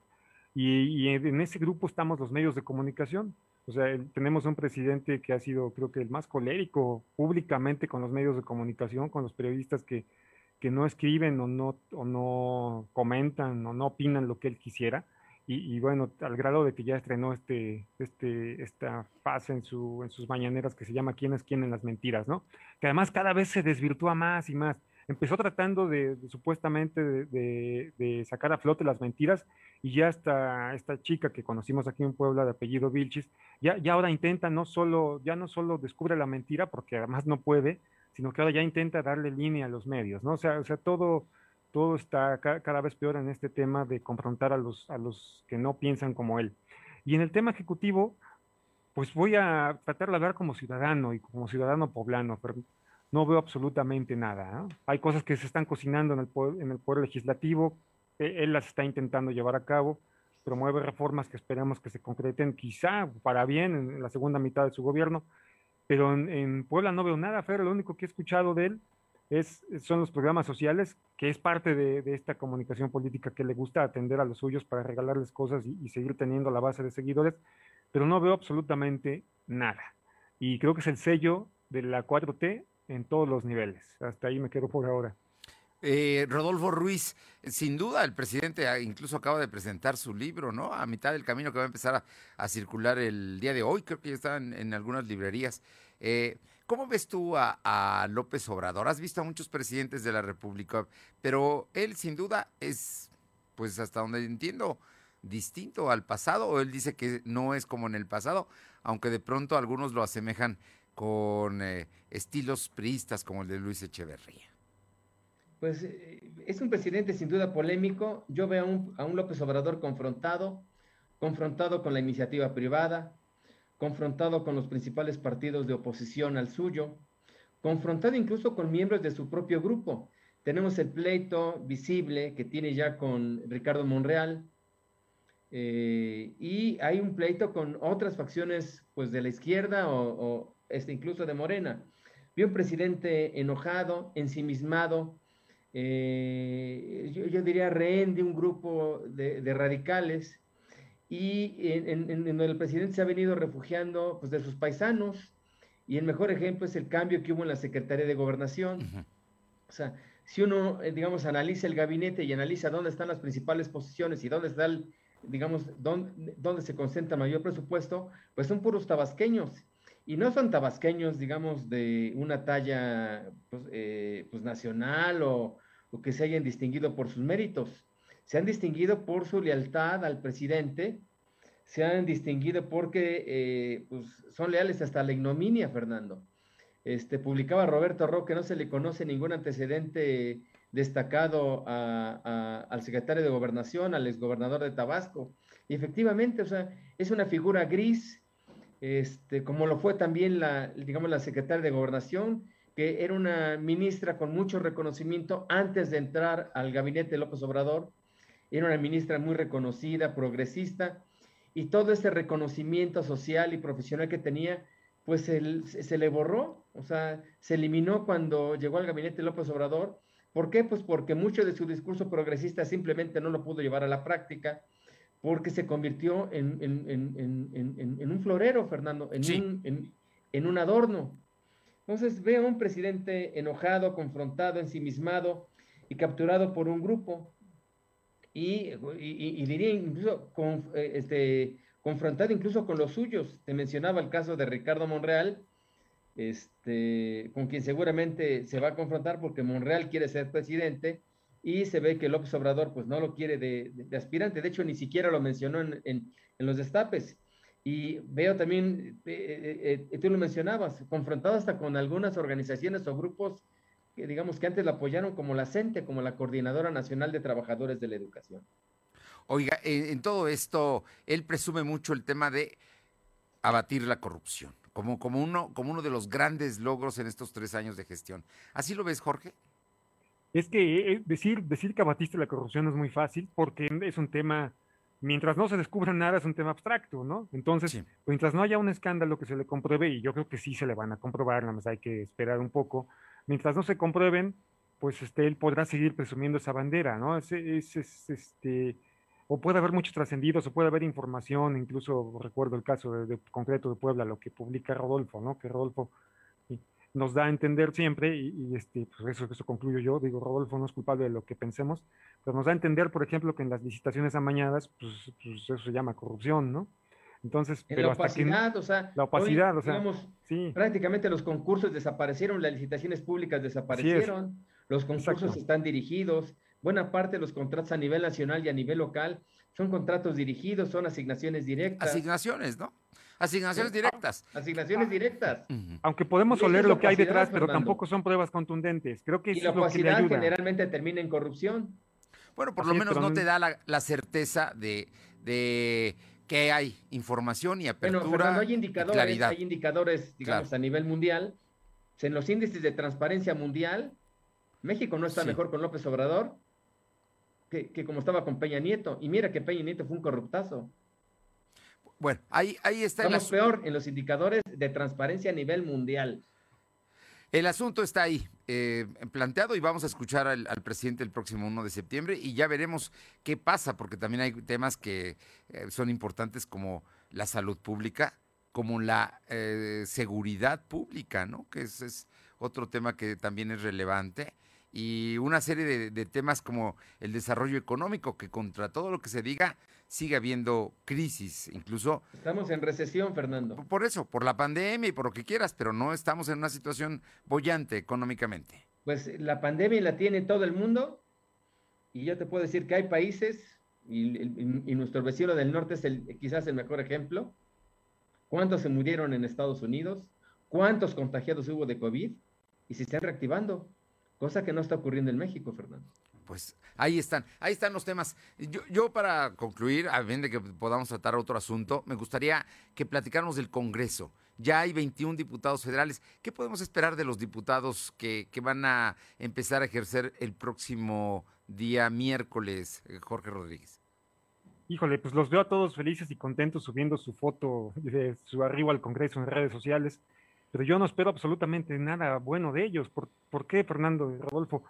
Y, y en ese grupo estamos los medios de comunicación. O sea, tenemos un presidente que ha sido, creo que, el más colérico públicamente con los medios de comunicación, con los periodistas que, que no escriben o no, o no comentan o no opinan lo que él quisiera. Y, bueno, al grado de que ya estrenó este, este, esta fase en, su, en sus mañaneras que se llama ¿Quién es quién en las mentiras? ¿no? Que además cada vez se desvirtúa más y más. Empezó tratando de, supuestamente de, de, sacar a flote las mentiras y ya esta, esta chica que conocimos aquí en Puebla de apellido Vilchis, ya, ya ahora intenta no solo, ya no solo descubre la mentira, porque además no puede, sino que ahora ya intenta darle línea a los medios, ¿no? O sea, o sea todo, todo está cada vez peor en este tema de confrontar a los, a los que no piensan como él. Y en el tema ejecutivo, pues voy a tratar de hablar como ciudadano y como ciudadano poblano, no veo absolutamente nada. Hay cosas que se están cocinando en el, poder, en el poder legislativo, e, él las está intentando llevar a cabo, promueve reformas que esperamos que se concreten quizá para bien en la segunda mitad de su gobierno, pero en, Puebla no veo nada, Fer, lo único que he escuchado de él es, son los programas sociales, que es parte de, esta comunicación política que le gusta atender a los suyos para regalarles cosas y, seguir teniendo la base de seguidores, pero no veo absolutamente nada. Y creo que es el sello de la 4T en todos los niveles. Hasta ahí me quedo por ahora. Eh, Rodolfo Ruiz, sin duda el presidente incluso acaba de presentar su libro, ¿no? A mitad del camino que va a empezar a, circular el día de hoy, creo que ya está en, algunas librerías. Eh, ¿Cómo ves tú a, López Obrador? Has visto a muchos presidentes de la República, pero él sin duda es, pues hasta donde entiendo, distinto al pasado, o él dice que no es como en el pasado, aunque de pronto algunos lo asemejan con eh, estilos priistas como el de Luis Echeverría. Pues eh, es un presidente sin duda polémico. Yo veo a un, a un López Obrador confrontado, confrontado con la iniciativa privada, confrontado con los principales partidos de oposición al suyo, confrontado incluso con miembros de su propio grupo. Tenemos el pleito visible que tiene ya con Ricardo Monreal eh, y hay un pleito con otras facciones pues de la izquierda o, este, incluso de Morena. Vi un presidente enojado, ensimismado, eh, yo, diría rehén de un grupo de, de radicales y en, donde el presidente se ha venido refugiando pues, de sus paisanos, y el mejor ejemplo es el cambio que hubo en la Secretaría de Gobernación. O sea, si uno, eh, digamos, analiza el gabinete y analiza dónde están las principales posiciones y dónde está el, digamos, dónde, dónde se concentra mayor presupuesto, pues son puros tabasqueños. Y no son tabasqueños, digamos, de una talla pues, eh, pues nacional o, o que se hayan distinguido por sus méritos se han distinguido por su lealtad al presidente, se han distinguido porque eh, pues, son leales hasta la ignominia, Fernando. Este, publicaba Roberto Roque, no se le conoce ningún antecedente destacado al secretario de Gobernación, al exgobernador de Tabasco. Y efectivamente, o sea, es una figura gris, este, como lo fue también la, digamos, la secretaria de Gobernación, que era una ministra con mucho reconocimiento antes de entrar al gabinete de López Obrador, era una ministra muy reconocida, progresista, y todo ese reconocimiento social y profesional que tenía, pues se, le borró, o sea, se eliminó cuando llegó al gabinete López Obrador. ¿Por qué? Pues porque mucho de su discurso progresista simplemente no lo pudo llevar a la práctica, porque se convirtió en, un florero, Fernando, en, en un adorno. Entonces veo a un presidente enojado, confrontado, ensimismado y capturado por un grupo y, diría incluso eh, este, confrontado incluso con los suyos. Te mencionaba el caso de Ricardo Monreal, este, con quien seguramente se va a confrontar porque Monreal quiere ser presidente y se ve que López Obrador pues no lo quiere de, aspirante, de hecho ni siquiera lo mencionó en, los destapes. Y veo también, eh, eh, tú lo mencionabas, confrontado hasta con algunas organizaciones o grupos digamos que antes la apoyaron como la CENTE, como la Coordinadora Nacional de Trabajadores de la Educación. Oiga, en, todo esto, él presume mucho el tema de abatir la corrupción, como, como, uno, como uno de los grandes logros en estos tres años de gestión. ¿Así lo ves, Jorge? Es que eh, decir, decir que abatiste la corrupción es muy fácil porque es un tema, mientras no se descubra nada, es un tema abstracto, ¿no? Entonces, mientras no haya un escándalo que se le compruebe, y yo creo que sí se le van a comprobar, nada más hay que esperar un poco, mientras no se comprueben, pues este, él podrá seguir presumiendo esa bandera, ¿no? Es, es, este, o puede haber muchos trascendidos, o puede haber información, incluso recuerdo el caso de, concreto de Puebla, lo que publica Rodolfo, ¿no? Que Rodolfo nos da a entender siempre, y, este, pues eso, eso concluyo yo, digo, Rodolfo no es culpable de lo que pensemos, pero nos da a entender, por ejemplo, que en las licitaciones amañadas, pues, pues eso se llama corrupción, ¿no? Entonces, pero la opacidad, o sea, la opacidad, o sea, sí. prácticamente los concursos desaparecieron, las licitaciones públicas desaparecieron, los concursos están dirigidos, buena parte de los contratos a nivel nacional y a nivel local son contratos dirigidos, son asignaciones directas. Asignaciones, ¿no? Asignaciones directas. Asignaciones directas. Aunque podemos oler lo que hay detrás, pero tampoco son pruebas contundentes. Creo que y la opacidad generalmente termina en corrupción. Bueno, por lo menos no te da la, certeza de, de, que hay información y apertura. Bueno, Fernando, hay indicadores, hay indicadores, digamos, a nivel mundial. En los índices de transparencia mundial, México no está mejor con López Obrador que, que, como estaba con Peña Nieto. Y mira que Peña Nieto fue un corruptazo. Bueno, ahí, ahí está. Estamos peor en los indicadores de transparencia a nivel mundial. El asunto está ahí, eh, planteado, y vamos a escuchar al, presidente el próximo 1 de septiembre y ya veremos qué pasa, porque también hay temas que eh, son importantes como la salud pública, como la eh, seguridad pública, ¿no? Que ese es otro tema que también es relevante y una serie de, temas como el desarrollo económico, que contra todo lo que se diga, sigue habiendo crisis, incluso... Estamos en recesión, Fernando. Por eso, por la pandemia y por lo que quieras, pero no estamos en una situación bollante económicamente. Pues la pandemia la tiene todo el mundo y yo te puedo decir que hay países, y, nuestro vecino del norte es el, quizás el mejor ejemplo, cuántos se murieron en Estados Unidos, cuántos contagiados hubo de COVID y se están reactivando cosa que no está ocurriendo en México, Fernando. Pues ahí están, ahí están los temas. Yo, para concluir, a fin de que podamos tratar otro asunto, me gustaría que platicáramos del Congreso. Ya hay 21 diputados federales. ¿Qué podemos esperar de los diputados que, que van a empezar a ejercer el próximo día miércoles, eh, Jorge Rodríguez? Híjole, pues los veo a todos felices y contentos subiendo su foto de su arribo al Congreso en redes sociales pero yo no espero absolutamente nada bueno de ellos. ¿Por, ¿por qué, Fernando y Rodolfo?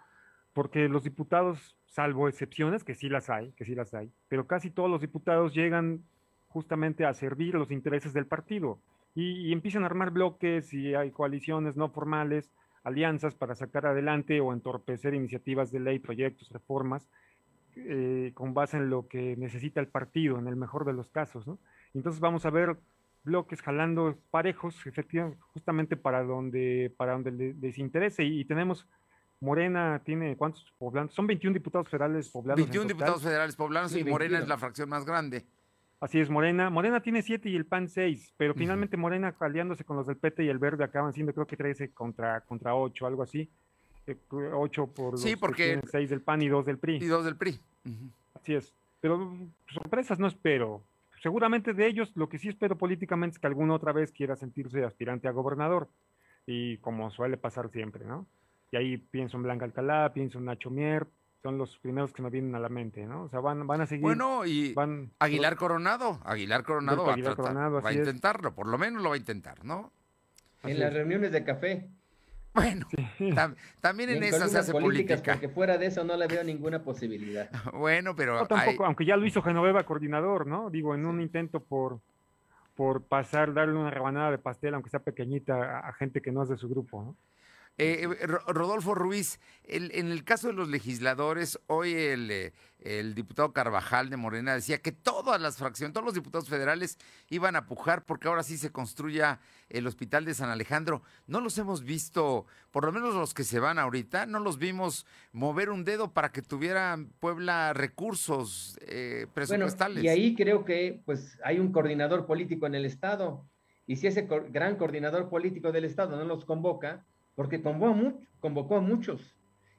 Porque los diputados, salvo excepciones, que sí las hay, que sí las hay, pero casi todos los diputados llegan justamente a servir los intereses del partido y, empiezan a armar bloques y hay coaliciones no formales, alianzas para sacar adelante o entorpecer iniciativas de ley, proyectos, reformas, eh, con base en lo que necesita el partido, en el mejor de los casos. ¿no? Entonces vamos a ver bloques jalando parejos, efectivamente, justamente para donde, para donde les, interese. Y, tenemos, Morena tiene, ¿cuántos poblanos? Son 21 diputados federales poblanos. 21 diputados federales poblanos y Morena es la fracción más grande. Así es, Morena. Morena tiene 7 y el PAN 6, pero finalmente Morena aliándose con los del PT y el Verde acaban siendo creo que 13 contra, contra 8, algo así. 8 eh, por sí, porque 6 del PAN y 2 del PRI. Y 2 del PRI. Así es. Pero sorpresas no espero seguramente de ellos lo que sí espero políticamente es que alguna otra vez quiera sentirse aspirante a gobernador, y como suele pasar siempre, ¿no? Y ahí pienso en Blanca Alcalá, pienso en Nacho Mier, son los primeros que me vienen a la mente, ¿no? O sea, van, van a seguir. Bueno, y Aguilar Coronado, Aguilar Coronado, va, a va a intentarlo, por lo menos lo va a intentar, ¿no? En las reuniones de café. Bueno, también en, eso se hace política. Porque fuera de eso no le veo ninguna posibilidad. (laughs) bueno, pero. tampoco, aunque ya lo hizo Genoveva coordinador, ¿no? Digo, en un intento por, por pasar, darle una rebanada de pastel, aunque sea pequeñita, a, gente que no es de su grupo, ¿no? Eh, eh Rodolfo Ruiz, en el caso de los legisladores, hoy el, eh, el, diputado Carvajal de Morena decía que todas las fracciones, todos los diputados federales iban a pujar porque ahora sí se construya el hospital de San Alejandro. No los hemos visto, por lo menos los que se van ahorita, no los vimos mover un dedo para que tuvieran Puebla recursos eh, presupuestales. y ahí creo que pues hay un coordinador político en el Estado. Y si ese gran coordinador político del Estado no los convoca, porque convocó a, muchos.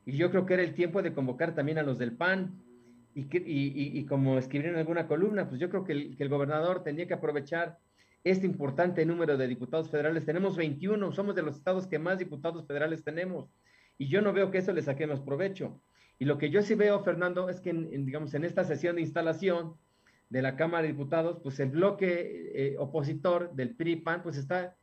Y yo creo que era el tiempo de convocar también a los del PAN. Y, y, como escribieron en alguna columna, pues yo creo que el, gobernador tenía que aprovechar este importante número de diputados federales. Tenemos 21, somos de los estados que más diputados federales tenemos. Y yo no veo que eso le saquemos provecho. Y lo que yo sí veo, Fernando, es que, en, digamos, en esta sesión de instalación de la Cámara de Diputados, pues el bloque eh, opositor del PRI-PAN, pues está,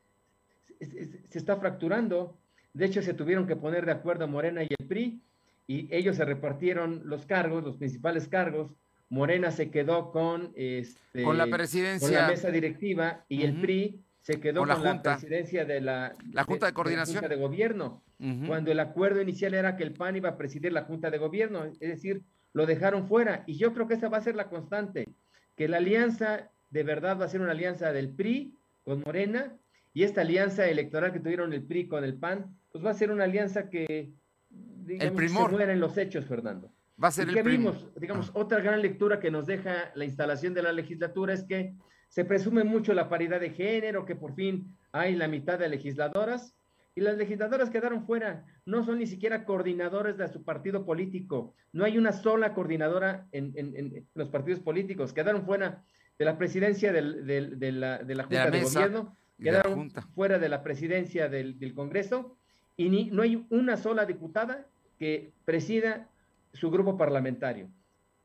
se está fracturando. De hecho, se tuvieron que poner de acuerdo Morena y el PRI y ellos se repartieron los cargos, los principales cargos, Morena se quedó con, este, con la presidencia. Con la mesa directiva y el PRI se quedó con, la, presidencia de la, la Junta de, Coordinación. de, Gobierno, cuando el acuerdo inicial era que el PAN iba a presidir la Junta de Gobierno, es decir, lo dejaron fuera. Y yo creo que esa va a ser la constante, que la alianza de verdad va a ser una alianza del PRI con Morena y esta alianza electoral que tuvieron el PRI con el PAN, pues va a ser una alianza que digamos, el se muera en los hechos, Fernando. Va a ser ¿Y que vimos, digamos, otra gran lectura que nos deja la instalación de la legislatura es que se presume mucho la paridad de género, que por fin hay la mitad de legisladoras, y las legisladoras quedaron fuera, no son ni siquiera coordinadores de su partido político, no hay una sola coordinadora en, los partidos políticos, quedaron fuera de la presidencia de, la, Junta de, Gobierno, quedaron fuera de la presidencia del, Congreso, y no hay una sola diputada que presida su grupo parlamentario.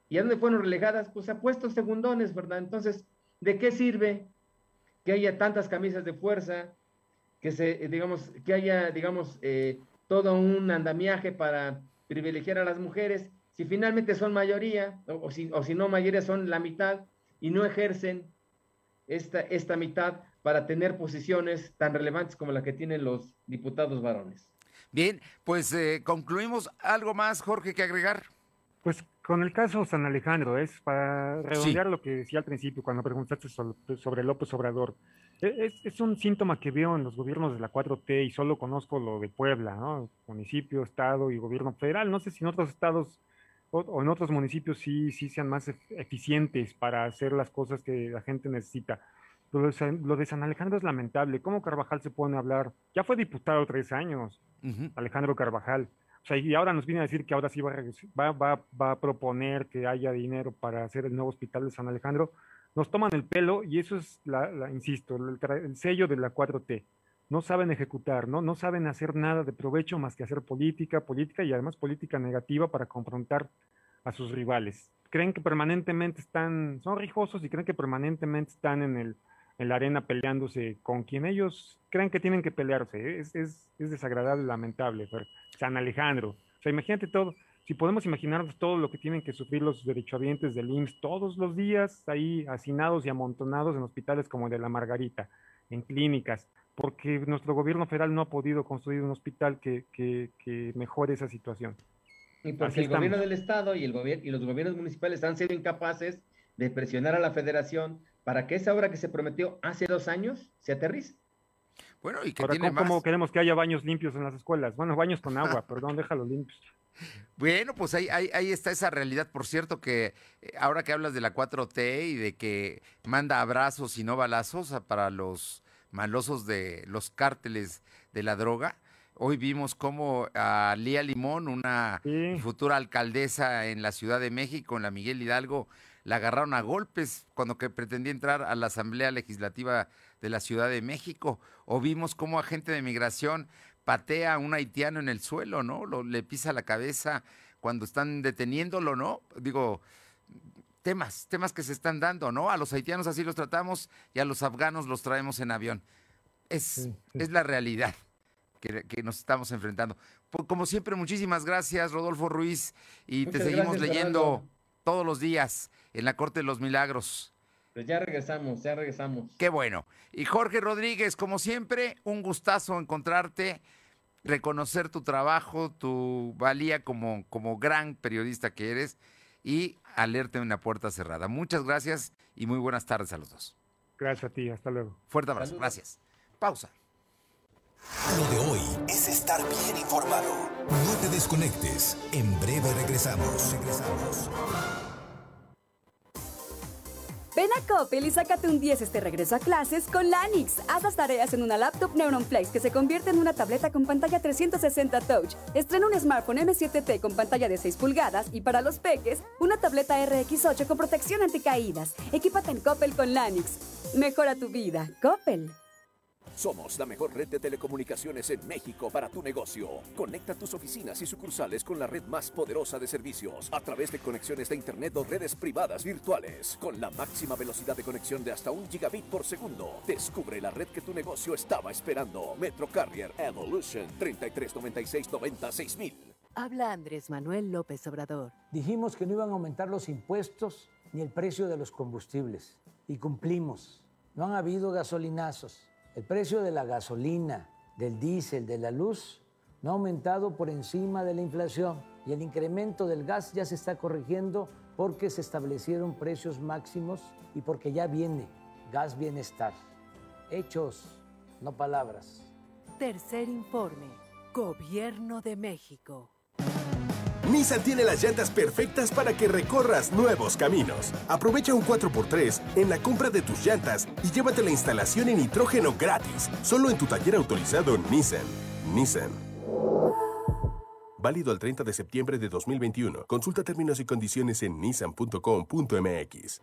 ¿Y a dónde fueron relegadas? Pues a puestos segundones, ¿verdad? Entonces, ¿de qué sirve que haya tantas camisas de fuerza, que se, digamos, que haya, digamos, eh, todo un andamiaje para privilegiar a las mujeres, si finalmente son mayoría, o, si, o si no mayoría son la mitad, y no ejercen esta, esta mitad para tener posiciones tan relevantes como la que tienen los diputados varones. Bien, pues eh, concluimos. ¿Algo más, Jorge, que agregar? Pues con el caso San Alejandro, es para redondear lo que decía al principio cuando preguntaste sobre López Obrador. E, es, un síntoma que veo en los gobiernos de la 4T y solo conozco lo de Puebla, ¿no? Municipio, estado y gobierno federal. No sé si en otros estados o, en otros municipios sí, sí sean más eficientes para hacer las cosas que la gente necesita. Lo de, lo de San Alejandro es lamentable. ¿Cómo Carvajal se pone a hablar? Ya fue diputado tres años, Alejandro Carvajal. O sea, y ahora nos viene a decir que ahora sí va a, va, va, a proponer que haya dinero para hacer el nuevo hospital de San Alejandro. Nos toman el pelo y eso es, la, insisto, el, sello de la 4T. No saben ejecutar, ¿no? no saben hacer nada de provecho más que hacer política, política y además política negativa para confrontar a sus rivales. Creen que permanentemente están, son rijosos y creen que permanentemente están en, el, en la arena peleándose con quien ellos creen que tienen que pelearse. Es, es, es desagradable, lamentable. San Alejandro. O sea, imagínate todo. Si podemos imaginarnos todo lo que tienen que sufrir los derechohabientes del IMSS todos los días, ahí hacinados y amontonados en hospitales como el de la Margarita, en clínicas, porque nuestro gobierno federal no ha podido construir un hospital que, que, mejore esa situación. Y porque el gobierno del Estado y, el gobierno y los gobiernos municipales han sido incapaces de presionar a la federación para que esa obra que se prometió hace dos años se aterrice. Bueno, y que Ahora, tiene ¿cómo, queremos que haya baños limpios en las escuelas? Bueno, baños con agua, (laughs) perdón, déjalo limpios. Bueno, pues ahí, ahí, está esa realidad. Por cierto, que eh, ahora que hablas de la 4T y de que manda abrazos y no balazos para los malosos de los cárteles de la droga, hoy vimos cómo a Lía Limón, una futura alcaldesa en la Ciudad de México, en la Miguel Hidalgo, la agarraron a golpes cuando que pretendía entrar a la Asamblea Legislativa de la Ciudad de México. O vimos cómo agente de migración patea a un haitiano en el suelo, ¿no? Lo, le pisa la cabeza cuando están deteniéndolo, ¿no? Digo, temas, temas que se están dando, ¿no? A los haitianos así los tratamos y a los afganos los traemos en avión. Es, es la realidad que, que, nos estamos enfrentando. Como siempre, muchísimas gracias, Rodolfo Ruiz, y te seguimos leyendo todos los días en la Corte de los Milagros. Pues ya regresamos, ya regresamos. Qué bueno. Y Jorge Rodríguez, como siempre, un gustazo encontrarte, reconocer tu trabajo, tu valía como, como gran periodista que eres y alerte en una puerta cerrada. Muchas gracias y muy buenas tardes a los dos. Gracias a ti, hasta luego. Fuerte abrazo, gracias. Pausa. Lo de hoy es estar bien informado. No te desconectes. En breve regresamos. Regresamos. Ven a Coppel y sácate un 10 este regreso a clases con Lanix. Haz las tareas en una laptop Neuron Flex que se convierte en una tableta con pantalla 360 Touch. Estrena un smartphone M7T con pantalla de 6 pulgadas y para los peques, una tableta RX8 con protección anticaídas. Equípate en Coppel con Lanix. Mejora tu vida. Coppel. Somos la mejor red de telecomunicaciones en México para tu negocio. Conecta tus oficinas y sucursales con la red más poderosa de servicios a través de conexiones de Internet o redes privadas virtuales. Con la máxima velocidad de conexión de hasta un gigabit por segundo. Descubre la red que tu negocio estaba esperando. Metro Carrier Evolution 3396 96000. Habla Andrés Manuel López Obrador. Dijimos que no iban a aumentar los impuestos ni el precio de los combustibles. Y cumplimos. No han habido gasolinazos. El precio de la gasolina, del diésel, de la luz, no ha aumentado por encima de la inflación. Y el incremento del gas ya se está corrigiendo porque se establecieron precios máximos y porque ya viene gas bienestar. Hechos, no palabras. Tercer informe. Gobierno de México. Nissan tiene las llantas perfectas para que recorras nuevos caminos. Aprovecha un 4x3 en la compra de tus llantas y llévate la instalación en nitrógeno gratis, solo en tu taller autorizado Nissan. Nissan. Válido el 30 de septiembre de 2021. Consulta términos y condiciones en nissan.com.mx.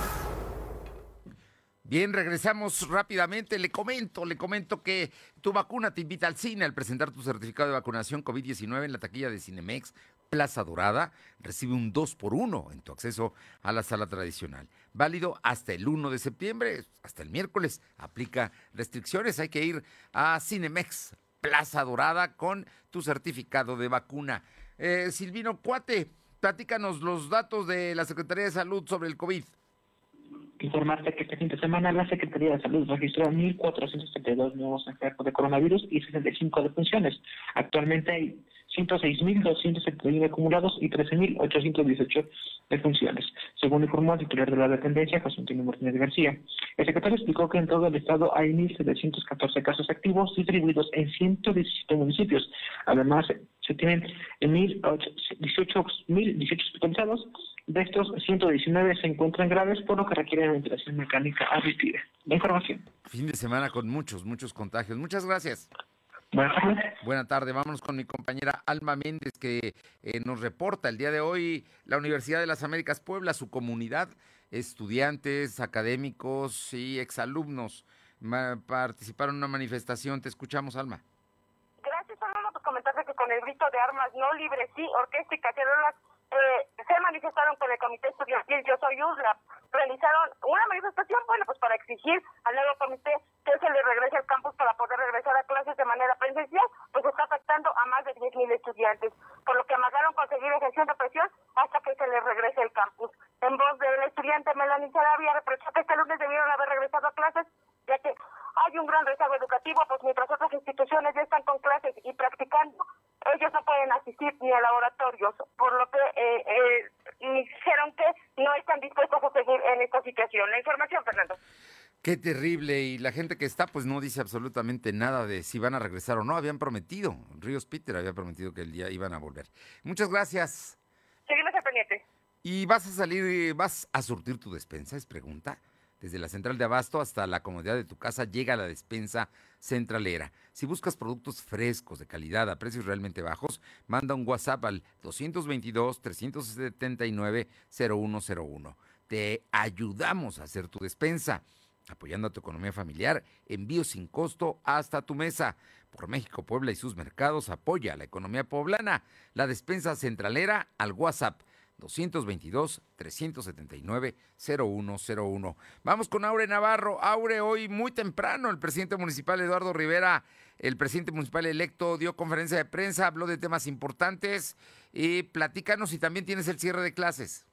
Bien, regresamos rápidamente. Le comento, le comento que tu vacuna te invita al cine al presentar tu certificado de vacunación COVID-19 en la taquilla de Cinemex Plaza Dorada. Recibe un 2 por 1 en tu acceso a la sala tradicional. Válido hasta el 1 de septiembre, hasta el miércoles. Aplica restricciones. Hay que ir a Cinemex Plaza Dorada con tu certificado de vacuna. Eh, Silvino Cuate, platícanos los datos de la Secretaría de Salud sobre el COVID informarte que este fin semana la Secretaría de Salud registró 1.472 nuevos enfermos de coronavirus y 65 defunciones. Actualmente hay 106.271 acumulados y 13.818 defunciones, según informó el titular de la dependencia, José Antonio Martínez García. El secretario explicó que en todo el estado hay 1.714 casos activos distribuidos en 117 municipios. Además, se tienen 1.018 hospitalizados. De estos, 119 se encuentran graves, por lo que requieren ventilación mecánica asistida. La información. Fin de semana con muchos, muchos contagios. Muchas gracias. Buenas tardes. Buenas tardes. Vámonos con mi compañera Alma Méndez, que eh, nos reporta el día de hoy la Universidad de las Américas Puebla, su comunidad, estudiantes, académicos y exalumnos participaron en una manifestación. Te escuchamos, Alma. Gracias, Fernando, por comentarte que con el grito de armas no libre, sí, orquesta y cacerolas eh, se manifestaron con el Comité Estudiantil Yo Soy USLA. Realizaron una manifestación, bueno, pues para exigir al nuevo comité que se le regrese al campus para poder regresar a clases de manera presencial, pues está afectando a más de 10.000 estudiantes, por lo que amagaron conseguir ejerciendo presión hasta que se les regrese el campus. En voz del estudiante Melanie Sarabia reprochó que este lunes debieron haber regresado a clases, ya que hay un gran rezago educativo, pues mientras otras instituciones ya están con clases y practicando, ellos no pueden asistir ni a laboratorios, por lo que eh, eh, dijeron que no están dispuestos a seguir en esta situación. La información, Fernando. Qué terrible. Y la gente que está, pues no dice absolutamente nada de si van a regresar o no. Habían prometido. Ríos Peter había prometido que el día iban a volver. Muchas gracias. Seguimos al pendiente. ¿Y vas a salir, vas a surtir tu despensa? Es pregunta. Desde la central de abasto hasta la comodidad de tu casa llega la despensa centralera. Si buscas productos frescos, de calidad, a precios realmente bajos, manda un WhatsApp al 222-379-0101. Te ayudamos a hacer tu despensa, apoyando a tu economía familiar, envío sin costo hasta tu mesa. Por México, Puebla y sus mercados, apoya a la economía poblana. La despensa centralera al WhatsApp 222-379-0101. Vamos con Aure Navarro. Aure, hoy muy temprano el presidente municipal Eduardo Rivera, el presidente municipal electo, dio conferencia de prensa, habló de temas importantes y platícanos si también tienes el cierre de clases.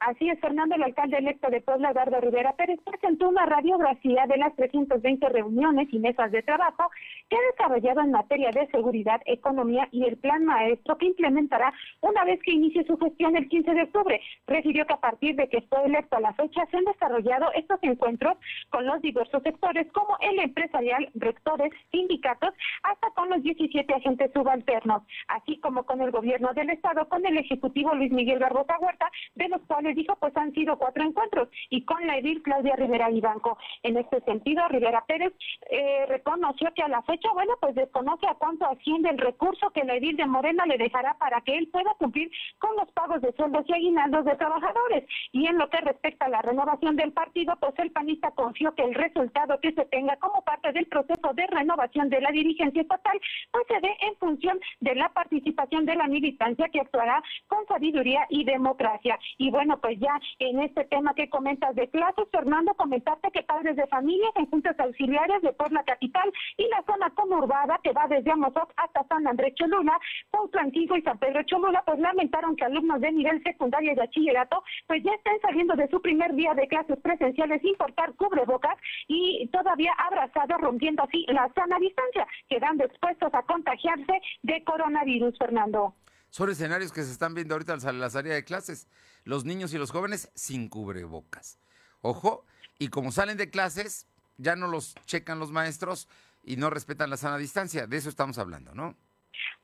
Así es, Fernando, el alcalde electo de Puebla, Eduardo Rivera Pérez, presentó una radiografía de las 320 reuniones y mesas de trabajo que ha desarrollado en materia de seguridad, economía y el plan maestro que implementará una vez que inicie su gestión el 15 de octubre. Refirió que a partir de que fue electo a la fecha se han desarrollado estos encuentros con los diversos sectores como el empresarial, rectores, sindicatos, hasta con los 17 agentes subalternos, así como con el gobierno del estado, con el ejecutivo Luis Miguel Barbosa Huerta, de los cuales dijo, pues han sido cuatro encuentros y con la edil Claudia Rivera Ibanco. En este sentido, Rivera Pérez eh, reconoció que a la fecha, bueno, pues desconoce a cuánto asciende el recurso que la edil de Morena le dejará para que él pueda cumplir con los pagos de sueldos y aguinaldos de trabajadores. Y en lo que respecta a la renovación del partido, pues el panista confió que el resultado que se tenga como parte del proceso de renovación de la dirigencia estatal, pues se dé en función de la participación de la militancia que actuará con sabiduría y democracia. Y bueno, pues ya en este tema que comentas de clases, Fernando, comentarte que padres de familias en juntas auxiliares de Puebla Capital y la zona conurbada que va desde Amozoc hasta San Andrés Cholula, Puerto Antiguo y San Pedro Cholula, pues lamentaron que alumnos de nivel secundario y bachillerato pues ya estén saliendo de su primer día de clases presenciales sin portar cubrebocas y todavía abrazados, rompiendo así la sana distancia, quedando expuestos a contagiarse de coronavirus, Fernando. Son escenarios que se están viendo ahorita en las áreas de clases. Los niños y los jóvenes sin cubrebocas. Ojo, y como salen de clases, ya no los checan los maestros y no respetan la sana distancia. De eso estamos hablando, ¿no?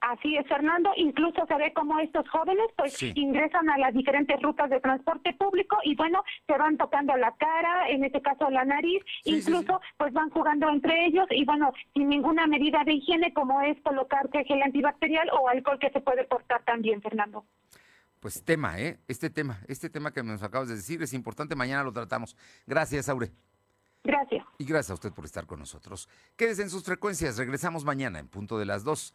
Así es, Fernando. Incluso se ve como estos jóvenes pues ingresan a las diferentes rutas de transporte público y bueno, se van tocando la cara, en este caso la nariz, incluso pues van jugando entre ellos y bueno, sin ninguna medida de higiene como es colocar gel antibacterial o alcohol que se puede portar también, Fernando. Pues tema, ¿eh? Este tema, este tema que nos acabas de decir es importante, mañana lo tratamos. Gracias, Aure. Gracias. Y gracias a usted por estar con nosotros. Quédese en sus frecuencias, regresamos mañana en punto de las dos,